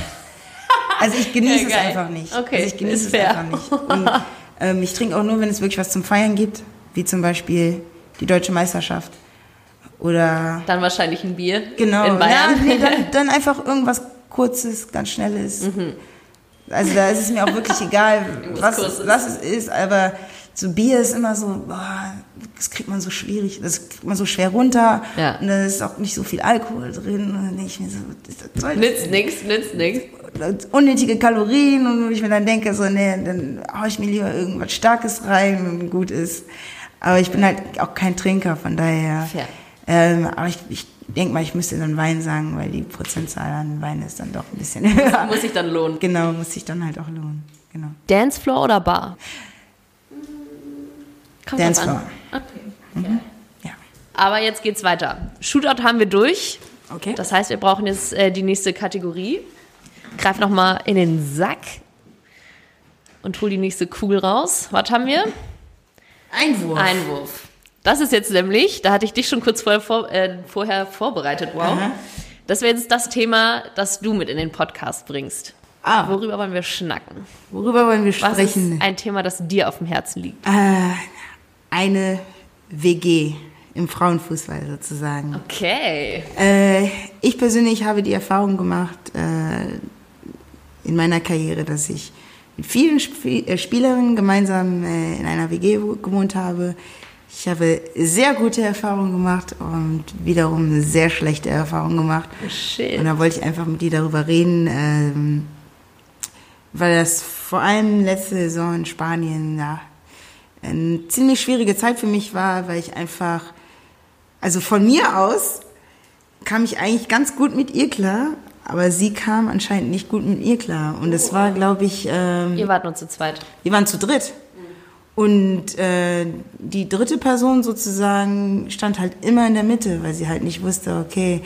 Also ich genieße Ja, es einfach nicht. Okay, also ich genieße es fair. einfach nicht. Und, ähm, ich trinke auch nur, wenn es wirklich was zum Feiern gibt, wie zum Beispiel die deutsche Meisterschaft oder Dann wahrscheinlich ein Bier genau. in Bayern. Ja, nee, dann, dann einfach irgendwas Kurzes, ganz Schnelles. Also da ist es mir auch wirklich egal, was, was es ist, aber so Bier ist immer so, boah, das kriegt man so schwierig, das kriegt man so schwer runter Ja. und da ist auch nicht so viel Alkohol drin und dann denke ich mir so, das soll Nützt nix, nützt nix. unnötige Kalorien und wo ich mir dann denke, so, nee, dann hau ich mir lieber irgendwas Starkes rein und gut ist. Aber ich bin halt auch kein Trinker, von daher. Fair. Ähm, aber ich, ich denke mal, ich müsste dann Wein sagen, weil die Prozentzahl an Wein ist dann doch ein bisschen höher. Muss sich dann lohnen. Genau, muss sich dann halt auch lohnen. Genau. Dancefloor oder Bar? Kommt Dancefloor. an. Okay. Ja. Aber jetzt geht's weiter. Shootout haben wir durch. Okay. Das heißt, wir brauchen jetzt äh, die nächste Kategorie. Greif nochmal in den Sack und hol die nächste Kugel raus. Was haben wir? Einwurf. Einwurf. Das ist jetzt nämlich, da hatte ich dich schon kurz vorher, vor, äh, vorher vorbereitet, wow. Aha. Das wäre jetzt das Thema, das du mit in den Podcast bringst. Ah, Worüber wollen wir schnacken? worüber wollen wir Was sprechen? ist ein Thema, das dir auf dem Herzen liegt? Äh, eine WG im Frauenfußball sozusagen. Okay. Äh, ich persönlich habe die Erfahrung gemacht äh, in meiner Karriere, dass ich mit vielen Sp äh, Spielerinnen gemeinsam äh, in einer WG wo- gewohnt habe. Ich habe sehr gute Erfahrungen gemacht und wiederum sehr schlechte Erfahrungen gemacht. Shit. Und da wollte ich einfach mit dir darüber reden, ähm, weil das vor allem letzte Saison in Spanien ja, eine ziemlich schwierige Zeit für mich war, weil ich einfach, also von mir aus kam ich eigentlich ganz gut mit ihr klar, aber sie kam anscheinend nicht gut mit ihr klar. Und es war, glaube ich, ähm, Ihr wart nur zu zweit. wir waren zu dritt. Und äh, die dritte Person sozusagen stand halt immer in der Mitte, weil sie halt nicht wusste, okay,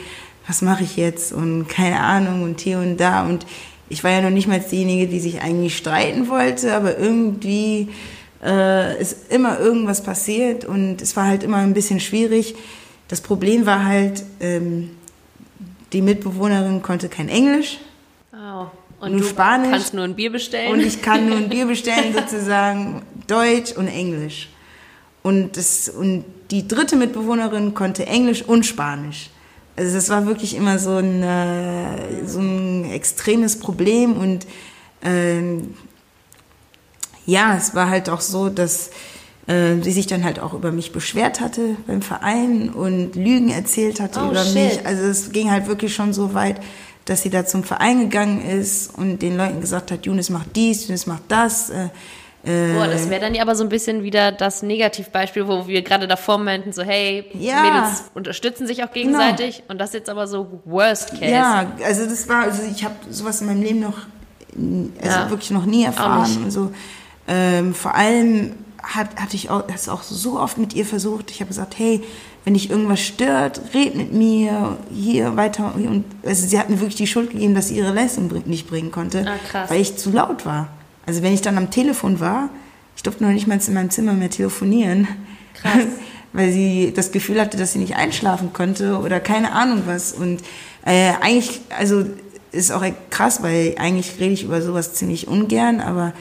was mache ich jetzt und keine Ahnung und hier und da. Und ich war ja noch nicht mal diejenige, die sich eigentlich streiten wollte, aber irgendwie äh, ist immer irgendwas passiert und es war halt immer ein bisschen schwierig. Das Problem war halt, ähm, die Mitbewohnerin konnte kein Englisch Oh. Und Nur du Spanisch. kannst nur ein Bier bestellen. und ich kann nur ein Bier bestellen, sozusagen Deutsch und Englisch. Und, das, und die dritte Mitbewohnerin konnte Englisch und Spanisch. Also das war wirklich immer so ein, äh, so ein extremes Problem. Und ähm, ja, es war halt auch so, dass äh, sie sich dann halt auch über mich beschwert hatte beim Verein und Lügen erzählt hatte Oh, über shit. mich. Also es ging halt wirklich schon so weit, dass sie da zum Verein gegangen ist und den Leuten gesagt hat, Junis macht dies, Junis macht das. Äh, äh, Boah, das wäre dann ja aber so ein bisschen wieder das Negativbeispiel, wo wir gerade davor meinten, so hey, Ja. Mädels unterstützen sich auch gegenseitig und das jetzt aber so Worst Case. Ja, also das war, also ich habe sowas in meinem Leben noch, also Ja. wirklich noch nie erfahren. nicht. Ähm, vor allem hat, hatte ich auch, das auch so oft mit ihr versucht. Ich habe gesagt, hey, wenn dich irgendwas stört, red mit mir, hier weiter. Und also sie hat mir wirklich die Schuld gegeben, dass sie ihre Leistung nicht bringen konnte, Ah, weil ich zu laut war. Also wenn ich dann am Telefon war, ich durfte noch nicht mal in meinem Zimmer mehr telefonieren. Krass. weil sie das Gefühl hatte, dass sie nicht einschlafen konnte oder keine Ahnung was. Und äh, eigentlich, also ist auch krass, weil eigentlich rede ich über sowas ziemlich ungern, aber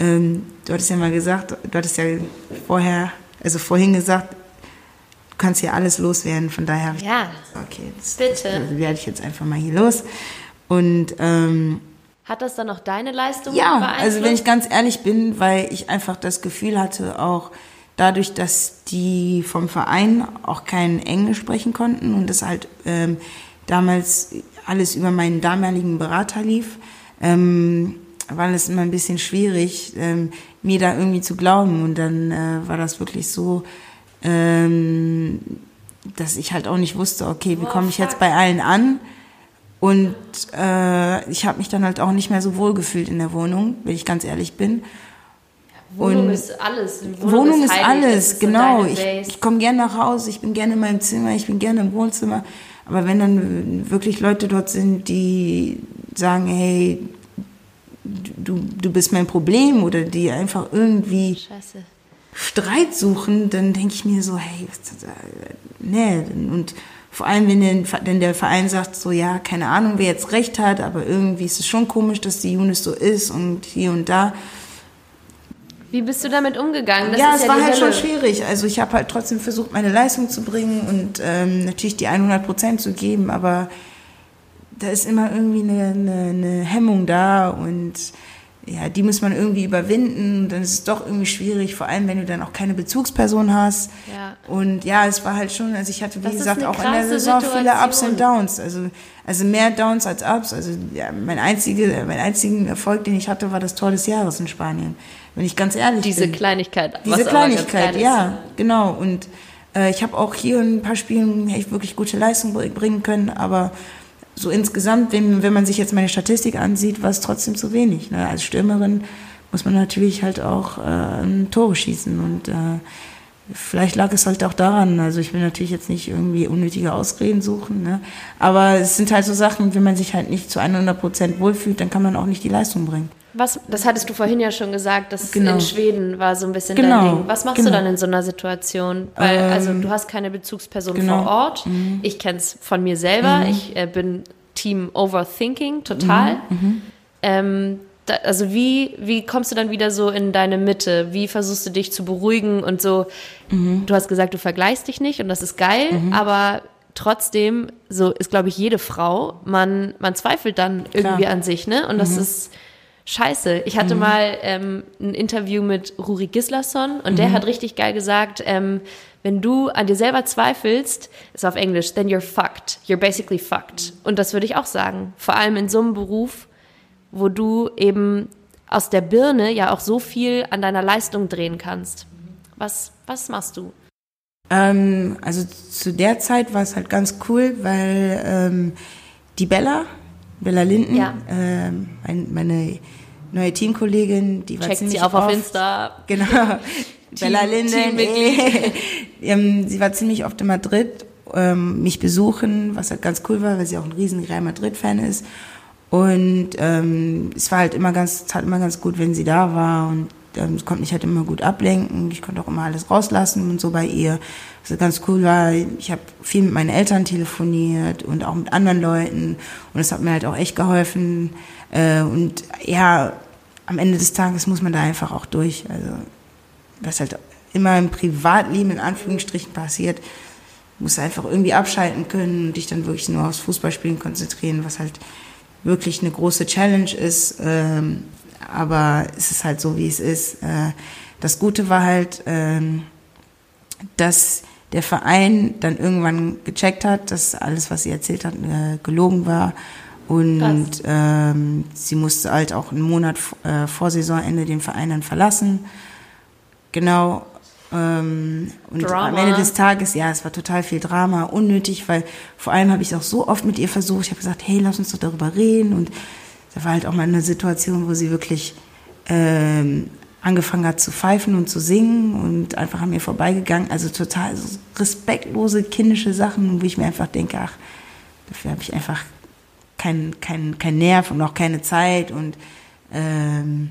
ähm, du hattest ja mal gesagt, du hattest ja vorher, also vorhin gesagt, du kannst hier alles loswerden, von daher Ja, okay, das, Bitte. das werde ich jetzt einfach mal hier los. Und ähm, hat das dann auch deine Leistung ja, beeinflusst? also wenn ich ganz ehrlich bin, weil ich einfach das Gefühl hatte, auch dadurch, dass die vom Verein auch kein Englisch sprechen konnten und das halt ähm, damals alles über meinen damaligen Berater lief, ähm, war es immer ein bisschen schwierig, ähm, mir da irgendwie zu glauben. Und dann äh, war das wirklich so, ähm, dass ich halt auch nicht wusste, okay, wie Oh, komme ich jetzt bei allen an? Und äh, ich habe mich dann halt auch nicht mehr so wohl gefühlt in der Wohnung, wenn ich ganz ehrlich bin. Wohnung und ist alles. Wohnung, Wohnung ist, heilig, alles, ist genau. Ich, ich komme gerne nach Hause, ich bin gerne in meinem Zimmer, ich bin gerne im Wohnzimmer. Aber wenn dann wirklich Leute dort sind, die sagen, hey, du, du bist mein Problem oder die einfach irgendwie Scheiße. Streit suchen, dann denke ich mir so, hey, nee. Und vor allem, wenn der, wenn der Verein sagt, so, ja, keine Ahnung, wer jetzt recht hat, aber irgendwie ist es schon komisch, dass die Unis so ist und hier und da wie bist du damit umgegangen? Das ja, es ja war halt Hölle. schon schwierig. Also ich habe halt trotzdem versucht, meine Leistung zu bringen und ähm, natürlich die 100 Prozent zu geben, aber da ist immer irgendwie eine, eine, eine Hemmung da und ja, die muss man irgendwie überwinden. Dann ist es doch irgendwie schwierig, vor allem wenn du dann auch keine Bezugsperson hast. Ja. Und ja, es war halt schon, also ich hatte, wie das gesagt, auch in der Saison Situation. viele Ups und Downs. Also, also mehr Downs als Ups. Also ja, mein, einzige, mein einzigen Erfolg, den ich hatte, war das Tor des Jahres in Spanien. Wenn ich ganz ehrlich Diese bin. Kleinigkeit. Diese Kleinigkeit, ja, genau. Und äh, ich habe auch hier in ein paar Spielen echt wirklich gute Leistung bringen können, aber so insgesamt, wenn, wenn man sich jetzt meine Statistik ansieht, war es trotzdem zu wenig. Ne? Als Stürmerin muss man natürlich halt auch äh, Tore schießen und äh, vielleicht lag es halt auch daran. Also ich will natürlich jetzt nicht irgendwie unnötige Ausreden suchen, ne? aber es sind halt so Sachen, wenn man sich halt nicht zu 100 Prozent wohlfühlt, dann kann man auch nicht die Leistung bringen. Was, das hattest du vorhin ja schon gesagt, dass genau. in Schweden war so ein bisschen genau. dein Ding. Was machst genau. du dann in so einer Situation? Weil, ähm, also du hast keine Bezugsperson genau. vor Ort. Mhm. Ich kenne es von mir selber. Mhm. Ich äh, bin Team Overthinking, total. Mhm. mhm. Ähm, da, also wie, wie kommst du dann wieder so in deine Mitte? Wie versuchst du dich zu beruhigen und so? Mhm. Du hast gesagt, du vergleichst dich nicht und das ist geil, mhm. aber trotzdem, so ist, glaube ich, jede Frau, man, man zweifelt dann irgendwie Klar. an sich, ne? Und das ist scheiße. Ich hatte mhm. mal ähm, ein Interview mit Ruri Gislason und mhm. der hat richtig geil gesagt, ähm, wenn du an dir selber zweifelst, ist auf Englisch, then you're fucked. You're basically fucked. Und das würde ich auch sagen. Vor allem in so einem Beruf, wo du eben aus der Birne ja auch so viel an deiner Leistung drehen kannst. Was, was machst du? Ähm, also zu der Zeit war es halt ganz cool, weil ähm, die Bella, Bella Linden, ja. ähm, mein, meine neue Teamkollegin, die war Checkt ziemlich sie auf, auf Insta. Genau. Bella Linden. ähm, sie war ziemlich oft in Madrid, ähm, mich besuchen, was halt ganz cool war, weil sie auch ein riesen Real Madrid-Fan ist. Und ähm, es war halt immer ganz, tat immer ganz gut, wenn sie da war und ähm, konnte mich halt immer gut ablenken. Ich konnte auch immer alles rauslassen und so bei ihr. Was ganz cool war, ich habe viel mit meinen Eltern telefoniert und auch mit anderen Leuten und es hat mir halt auch echt geholfen. Äh, und ja, am Ende des Tages muss man da einfach auch durch. Also was halt immer im Privatleben in Anführungsstrichen passiert, musst einfach irgendwie abschalten können und dich dann wirklich nur aufs Fußballspielen konzentrieren, was halt wirklich eine große Challenge ist. Ähm, aber es ist halt so, wie es ist. Äh, das Gute war halt, ähm, dass der Verein dann irgendwann gecheckt hat, dass alles, was sie erzählt hat, äh, gelogen war. Und ähm, sie musste halt auch einen Monat äh, vor Saisonende den Verein dann verlassen. Genau. Ähm, und Drama. am Ende des Tages, ja, es war total viel Drama, unnötig, weil vor allem habe ich es auch so oft mit ihr versucht. Ich habe gesagt, hey, lass uns doch darüber reden. Und da war halt auch mal eine Situation, wo sie wirklich ähm, angefangen hat zu pfeifen und zu singen und einfach an mir vorbeigegangen. Also total so respektlose, kindische Sachen, wo ich mir einfach denke, ach, dafür habe ich einfach keinen kein, kein Nerv und auch keine Zeit und ähm,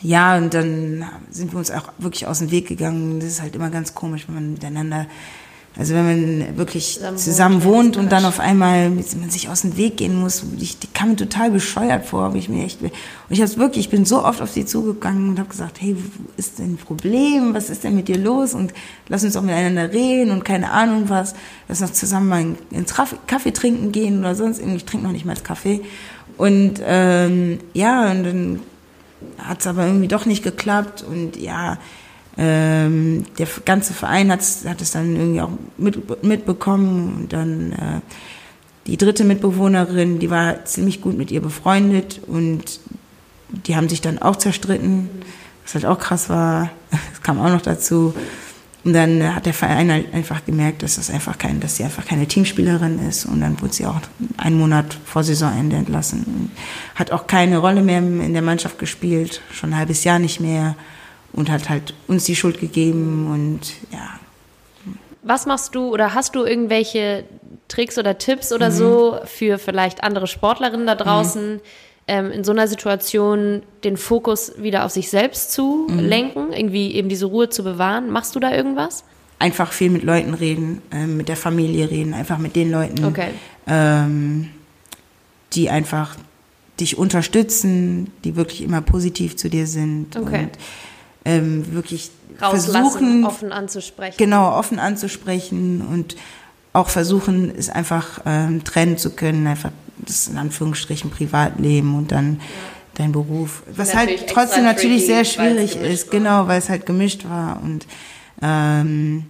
ja, und dann sind wir uns auch wirklich aus dem Weg gegangen. Das ist halt immer ganz komisch, wenn man miteinander, also wenn man wirklich zusammen, zusammen wohnt, und dann auf einmal man sich aus dem Weg gehen muss. Ich, die kam mir total bescheuert vor, wie ich mir echt. Und ich habe wirklich, ich bin so oft auf sie zugegangen und habe gesagt, hey, wo ist denn ein Problem? Was ist denn mit dir los? Und lass uns doch miteinander reden und keine Ahnung was. Lass uns zusammen mal ins Kaffee trinken gehen oder sonst irgendwie. Ich trinke noch nicht mal Kaffee. Und ähm, ja, und dann hat es aber irgendwie doch nicht geklappt und ja, ähm, der ganze Verein hat es dann irgendwie auch mit, mitbekommen und dann äh, die dritte Mitbewohnerin, die war ziemlich gut mit ihr befreundet und die haben sich dann auch zerstritten, was halt auch krass war. Das kam auch noch dazu. Und dann hat der Verein halt einfach gemerkt, dass das einfach kein, dass sie einfach keine Teamspielerin ist. Und dann wurde sie auch einen Monat vor Saisonende entlassen. Hat auch keine Rolle mehr in der Mannschaft gespielt, schon ein halbes Jahr nicht mehr und hat halt uns die Schuld gegeben und ja. Was machst du oder hast du irgendwelche Tricks oder Tipps oder mhm. so für vielleicht andere Sportlerinnen da draußen? Mhm ähm, in so einer Situation den Fokus wieder auf sich selbst zu mhm. lenken, irgendwie eben diese Ruhe zu bewahren. Machst du da irgendwas? Einfach viel mit Leuten reden, äh, mit der Familie reden, einfach mit den Leuten, okay. ähm, die einfach dich unterstützen, die wirklich immer positiv zu dir sind okay. und ähm, wirklich versuchen, offen anzusprechen. Genau, offen anzusprechen und auch versuchen, es einfach ähm, trennen zu können, einfach das in Anführungsstrichen Privatleben und dann ja. dein Beruf. Was halt trotzdem natürlich sehr schwierig ist, war. genau, weil es halt gemischt war. Und ähm,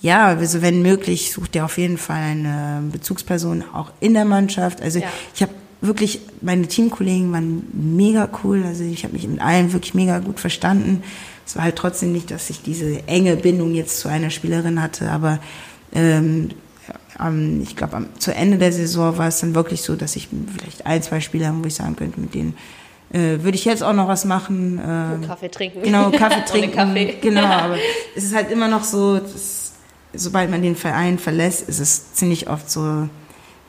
ja, also wenn möglich, sucht ihr auf jeden Fall eine Bezugsperson auch in der Mannschaft. Also ja. ich habe wirklich, meine Teamkollegen waren mega cool. Also ich habe mich mit allen wirklich mega gut verstanden. Es war halt trotzdem nicht, dass ich diese enge Bindung jetzt zu einer Spielerin hatte, aber ähm, ähm, ich glaube, zu Ende der Saison war es dann wirklich so, dass ich vielleicht ein, zwei Spieler haben, wo ich sagen könnte, mit denen äh, würde ich jetzt auch noch was machen. Äh, Kaffee trinken. Genau, Kaffee trinken. Kaffee. Genau, aber es ist halt immer noch so, dass, sobald man den Verein verlässt, ist es ziemlich oft so,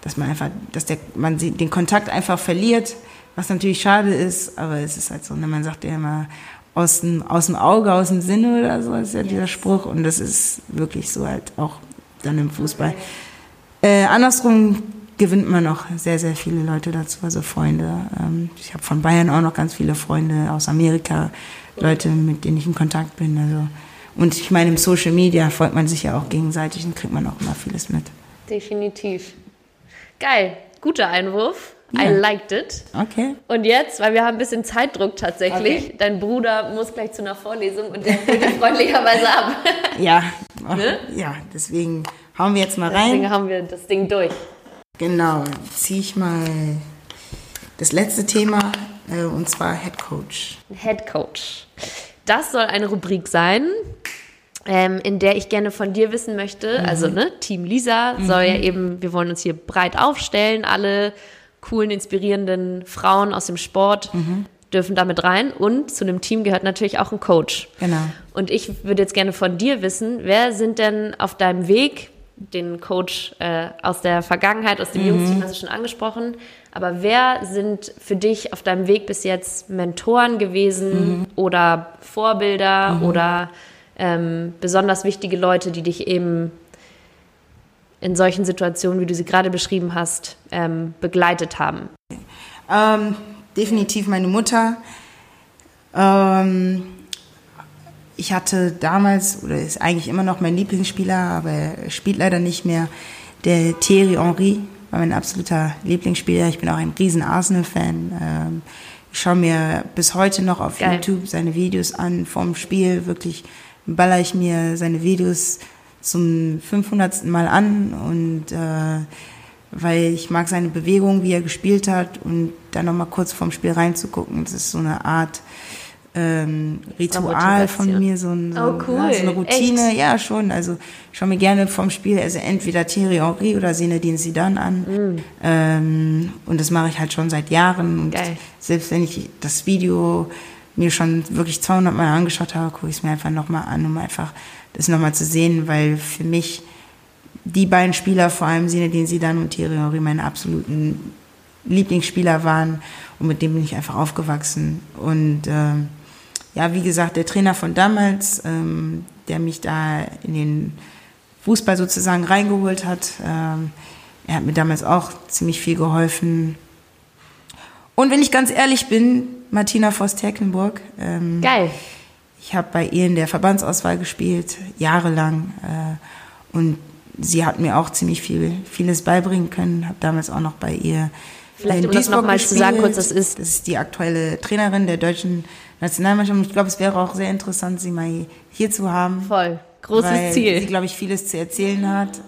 dass man einfach, dass der, man den Kontakt einfach verliert, was natürlich schade ist, aber es ist halt so, ne, man sagt ja immer, aus dem, aus dem Auge, aus dem Sinne oder so, ist ja yes. dieser Spruch und das ist wirklich so halt auch dann im Fußball. Äh, andersrum gewinnt man auch sehr, sehr viele Leute dazu, also Freunde. Ähm, ich habe von Bayern auch noch ganz viele Freunde aus Amerika, Leute, mit denen ich in Kontakt bin. Also. Und ich meine, im Social Media folgt man sich ja auch gegenseitig und kriegt man auch immer vieles mit. Definitiv. Geil, guter Einwurf. Ja. I liked it. Okay. Und jetzt, weil wir haben ein bisschen Zeitdruck tatsächlich, okay. dein Bruder muss gleich zu einer Vorlesung und der holt dich freundlicherweise ab. ja, ne? ja, deswegen Hauen wir jetzt mal rein. Deswegen haben wir das Ding durch. Genau, ziehe ich mal das letzte Thema äh, und zwar Head Coach. Head Coach. Das soll eine Rubrik sein, ähm, in der ich gerne von dir wissen möchte. Mhm. Also, ne, Team Lisa mhm. soll ja eben, wir wollen uns hier breit aufstellen, alle coolen, inspirierenden Frauen aus dem Sport. Mhm dürfen damit rein und zu einem Team gehört natürlich auch ein Coach. Genau. Und ich würde jetzt gerne von dir wissen, wer sind denn auf deinem Weg den Coach äh, aus der Vergangenheit, aus dem mhm. Jungsteam hast du schon angesprochen. Aber wer sind für dich auf deinem Weg bis jetzt Mentoren gewesen mhm. oder Vorbilder mhm. oder ähm, besonders wichtige Leute, die dich eben in solchen Situationen, wie du sie gerade beschrieben hast, ähm, begleitet haben? Ähm, definitiv meine Mutter. Ähm, ich hatte damals, oder ist eigentlich immer noch mein Lieblingsspieler, aber er spielt leider nicht mehr, der Thierry Henry, war mein absoluter Lieblingsspieler. Ich bin auch ein riesen Arsenal-Fan. Ähm, ich schaue mir bis heute noch auf Geil. YouTube seine Videos an vom Spiel. Wirklich baller ich mir seine Videos zum 500. Mal an und äh, weil ich mag seine Bewegung, wie er gespielt hat und dann noch mal kurz vorm Spiel reinzugucken. Das ist so eine Art ähm, Ritual von mir, so, ein, so, oh, cool. ja, so eine Routine. Echt? Ja, schon. Also ich schaue mir gerne vom Spiel, also entweder Thierry Henry oder Zinedine Zidane an. Mm. Ähm, und das mache ich halt schon seit Jahren. Und Geil. selbst wenn ich das Video mir schon wirklich 200 Mal angeschaut habe, gucke ich es mir einfach nochmal an, um einfach das nochmal zu sehen, weil für mich die beiden Spieler, vor allem Zinedine Zidane und Thierry Henry, meine absoluten Lieblingsspieler waren und mit dem bin ich einfach aufgewachsen. Und ähm, ja, wie gesagt, der Trainer von damals, ähm, der mich da in den Fußball sozusagen reingeholt hat, ähm, er hat mir damals auch ziemlich viel geholfen. Und wenn ich ganz ehrlich bin, Martina Voss-Tecklenburg. Ähm, Geil. Ich habe bei ihr in der Verbandsauswahl gespielt, jahrelang. Äh, und sie hat mir auch ziemlich viel, vieles beibringen können. Habe damals auch noch bei ihr Vielleicht um das nochmal zu sagen, kurz, das ist. Das ist die aktuelle Trainerin der deutschen Nationalmannschaft. Und ich glaube, es wäre auch sehr interessant, sie mal hier zu haben. Voll. Großes weil Ziel. Sie, glaube ich, vieles zu erzählen hat.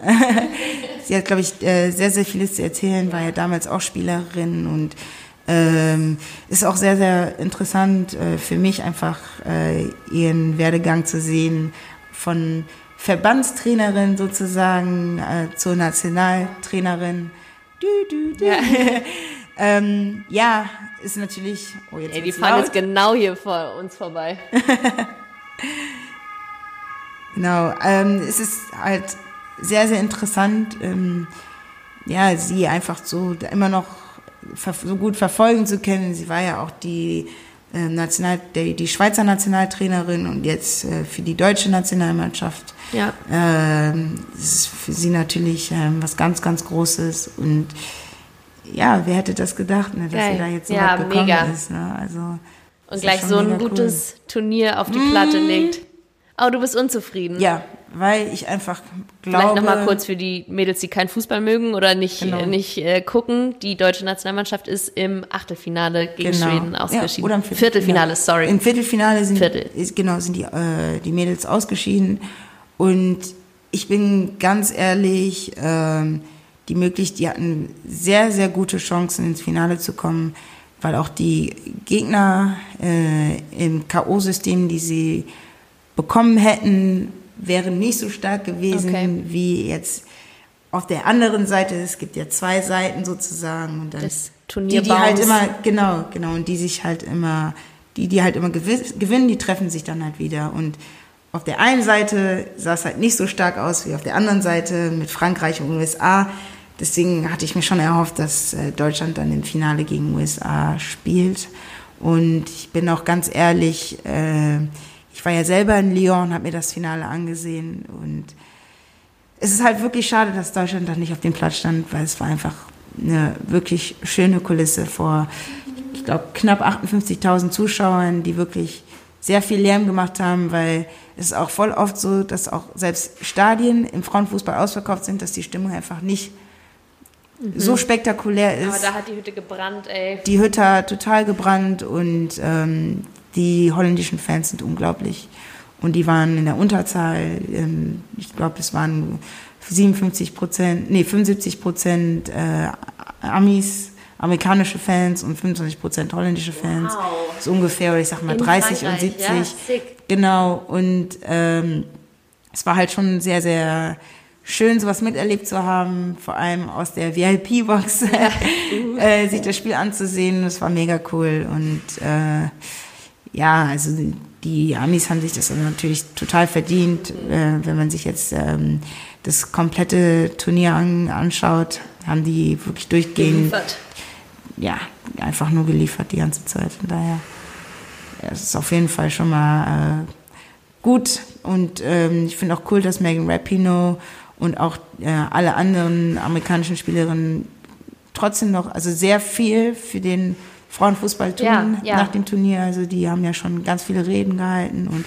sie hat, glaube ich, äh, sehr, sehr vieles zu erzählen, war ja damals auch Spielerin und ähm, ist auch sehr, sehr interessant äh, für mich einfach äh, ihren Werdegang zu sehen von Verbandstrainerin sozusagen äh, zur Nationaltrainerin. Du, du, du. Ja. ähm, ja, ist natürlich. Oh, jetzt Ey, die fahren laut. jetzt genau hier vor uns vorbei. Genau, ähm, es ist halt sehr, sehr interessant, ähm, ja, sie einfach so immer noch so gut verfolgen zu können. Sie war ja auch die, äh, National die, die Schweizer Nationaltrainerin und jetzt äh, für die deutsche Nationalmannschaft. Ja. Ähm, das ist für sie natürlich ähm, was ganz, ganz Großes und ja, wer hätte das gedacht, ne, dass Geil. sie da jetzt so Ja, weit gekommen mega. ist. Ne? Also, Und gleich so ein mega cool. gutes Turnier auf die Platte legt. Oh, du bist unzufrieden. Ja, weil ich einfach glaube. Vielleicht nochmal kurz für die Mädels, die keinen Fußball mögen oder nicht, Genau. nicht äh, gucken. Die deutsche Nationalmannschaft ist im Achtelfinale gegen Schweden ausgeschieden. Genau. Ja, oder im Viertelfinale, sorry. Im Viertelfinale sind, Viertel. Ist, genau, sind die, äh, die Mädels ausgeschieden. Und ich bin ganz ehrlich, ähm, die möglich, die hatten sehr, sehr gute Chancen ins Finale zu kommen, weil auch die Gegner äh, im K.O.-System, die sie bekommen hätten, wären nicht so stark gewesen Okay. wie jetzt auf der anderen Seite. Es gibt ja zwei Seiten sozusagen. Und dann Des die, die halt immer, genau, genau, und die sich halt immer, die, die halt immer gewinnen, die treffen sich dann halt wieder. Und auf der einen Seite sah es halt nicht so stark aus wie auf der anderen Seite mit Frankreich und USA. Deswegen hatte ich mir schon erhofft, dass äh, Deutschland dann im Finale gegen USA spielt. Und ich bin auch ganz ehrlich, äh, ich war ja selber in Lyon, habe mir das Finale angesehen und es ist halt wirklich schade, dass Deutschland da nicht auf dem Platz stand, weil es war einfach eine wirklich schöne Kulisse vor, ich glaube, knapp 58.000 Zuschauern, die wirklich sehr viel Lärm gemacht haben, weil es ist auch voll oft so, dass auch selbst Stadien im Frauenfußball ausverkauft sind, dass die Stimmung einfach nicht so spektakulär ist Aber da hat die Hütte gebrannt, ey. die Hütte hat total gebrannt und ähm, die holländischen Fans sind unglaublich. Und die waren in der Unterzahl, ähm, ich glaube, es waren 57 Prozent, nee, 75 Prozent äh, Amis, amerikanische Fans und 25 Prozent holländische Fans. Wow. So ungefähr, oder ich sag mal In 30 und Frankreich, 70. ja, sick. Genau, und ähm, es war halt schon sehr, sehr schön, sowas miterlebt zu haben, vor allem aus der VIP-Box, äh, sich das Spiel anzusehen. Das war mega cool. Und äh, ja, also die Amis haben sich das natürlich total verdient, äh, wenn man sich jetzt ähm, das komplette Turnier an, anschaut, haben die wirklich durchgehend Geliefert. ja, einfach nur geliefert die ganze Zeit. Von daher, ja, es ist auf jeden Fall schon mal äh, gut. Und ähm, ich finde auch cool, dass Megan Rapinoe und auch äh, alle anderen amerikanischen Spielerinnen trotzdem noch, also sehr viel für den Frauenfußball tun Ja, ja. nach dem Turnier. Also die haben ja schon ganz viele Reden gehalten und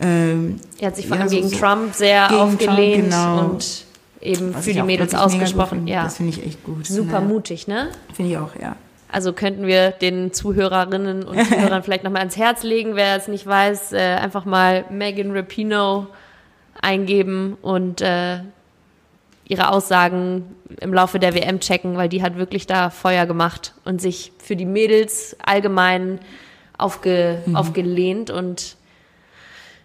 ähm, Er hat sich vor Ja, allem so- gegen Trump sehr gegen Trump, aufgelehnt genau. und eben was für die Mädels ausgesprochen. Ja, Das finde ich echt gut. super Ja, mutig, ne? Finde ich auch, ja. Also könnten wir den Zuhörerinnen und Zuhörern vielleicht nochmal ans Herz legen, wer es nicht weiß, äh, einfach mal Megan Rapinoe eingeben und äh, ihre Aussagen im Laufe der WM checken, weil die hat wirklich da Feuer gemacht und sich für die Mädels allgemein aufge, Mhm. aufgelehnt und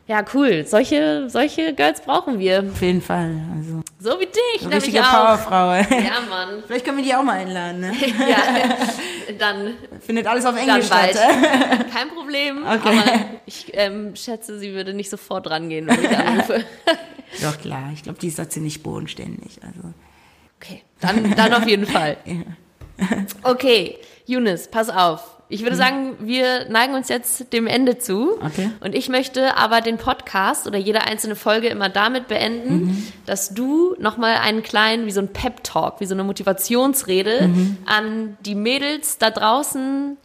ja, cool. Solche, solche Girls brauchen wir. Auf jeden Fall. Also, So wie dich, eine nämlich richtige auch. Powerfrau. Ja, Mann. Vielleicht können wir die auch mal einladen. Ne? Ja, dann Findet alles auf Englisch statt. Kein Problem. Okay. Aber ich ähm, schätze, sie würde nicht sofort rangehen, wenn ich anrufe. Doch klar, ich glaube, die ist da ziemlich bodenständig. Also. Okay, dann, dann auf jeden Fall. Okay, Younes, pass auf. Ich würde sagen, wir neigen uns jetzt dem Ende zu. Okay. Und ich möchte aber den Podcast oder jede einzelne Folge immer damit beenden, dass du nochmal einen kleinen, wie so ein Pep-Talk, wie so eine Motivationsrede an die Mädels da draußen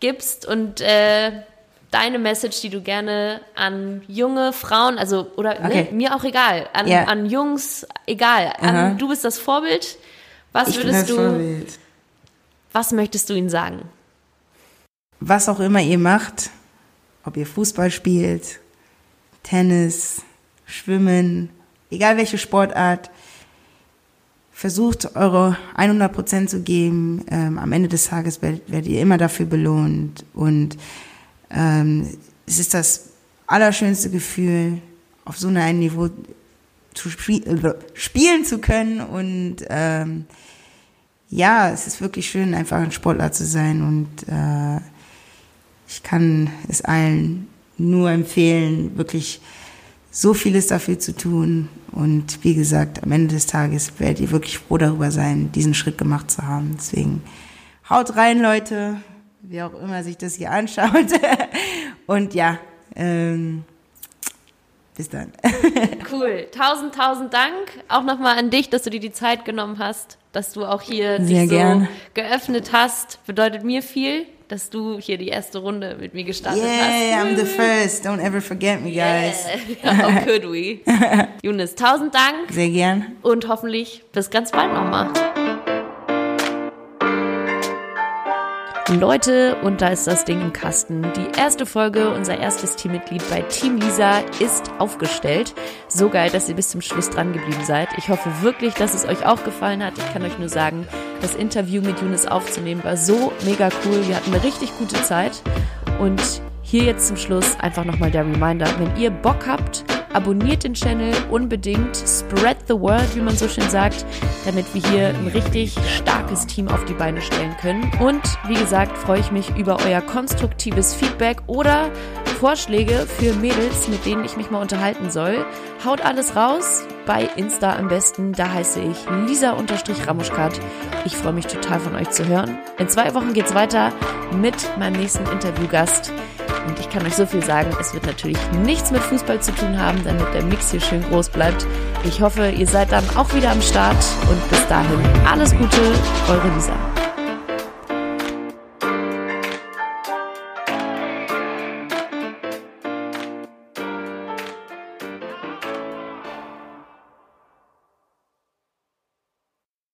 gibst und äh, deine Message, die du gerne an junge Frauen, also oder Okay. ne, mir auch egal, an, Ja. an Jungs egal, an, du bist das Vorbild. Was Ich würdest das du, Vorbild. was möchtest du ihnen sagen? Was auch immer ihr macht, ob ihr Fußball spielt, Tennis, Schwimmen, egal welche Sportart, versucht eure 100% zu geben. Ähm, am Ende des Tages werdet, werdet ihr immer dafür belohnt. Und es ist das allerschönste Gefühl, auf so einem Niveau zu spie äh, spielen zu können und ähm, ja, es ist wirklich schön, einfach ein Sportler zu sein und äh, ich kann es allen nur empfehlen, wirklich so vieles dafür zu tun. Und wie gesagt, am Ende des Tages werdet ihr wirklich froh darüber sein, diesen Schritt gemacht zu haben. Deswegen haut rein, Leute, wie auch immer sich das hier anschaut. Und ja, ähm, bis dann. cool. Tausend, tausend Dank. Auch nochmal an dich, dass du dir die Zeit genommen hast, dass du auch hier Sehr dich so gern. geöffnet hast. Bedeutet mir viel, dass du hier die erste Runde mit mir gestartet Yeah, hast. I'm the first. Don't ever forget me, guys. Yeah. How could we? Younes, tausend Dank Sehr gern. und hoffentlich bis ganz bald nochmal. Leute, und da ist das Ding im Kasten. Die erste Folge, unser erstes Teammitglied bei Team Lisa ist aufgestellt. So geil, dass ihr bis zum Schluss dran geblieben seid. Ich hoffe wirklich, dass es euch auch gefallen hat. Ich kann euch nur sagen, das Interview mit Younes aufzunehmen war so mega cool. Wir hatten eine richtig gute Zeit. Und hier jetzt zum Schluss einfach nochmal der Reminder, wenn ihr Bock habt, abonniert den Channel unbedingt, spread the word, wie man so schön sagt, damit wir hier ein richtig starkes Team auf die Beine stellen können. Und wie gesagt, freue ich mich über euer konstruktives Feedback oder Vorschläge für Mädels, mit denen ich mich mal unterhalten soll. Haut alles raus, bei Insta am besten, da heiße ich Lisa-Ramuschkat. Ich freue mich total von euch zu hören. In zwei Wochen geht's weiter mit meinem nächsten Interviewgast. Und ich kann euch so viel sagen, es wird natürlich nichts mit Fußball zu tun haben, damit der Mix hier schön groß bleibt. Ich hoffe, ihr seid dann auch wieder am Start und bis dahin alles Gute, eure Lisa.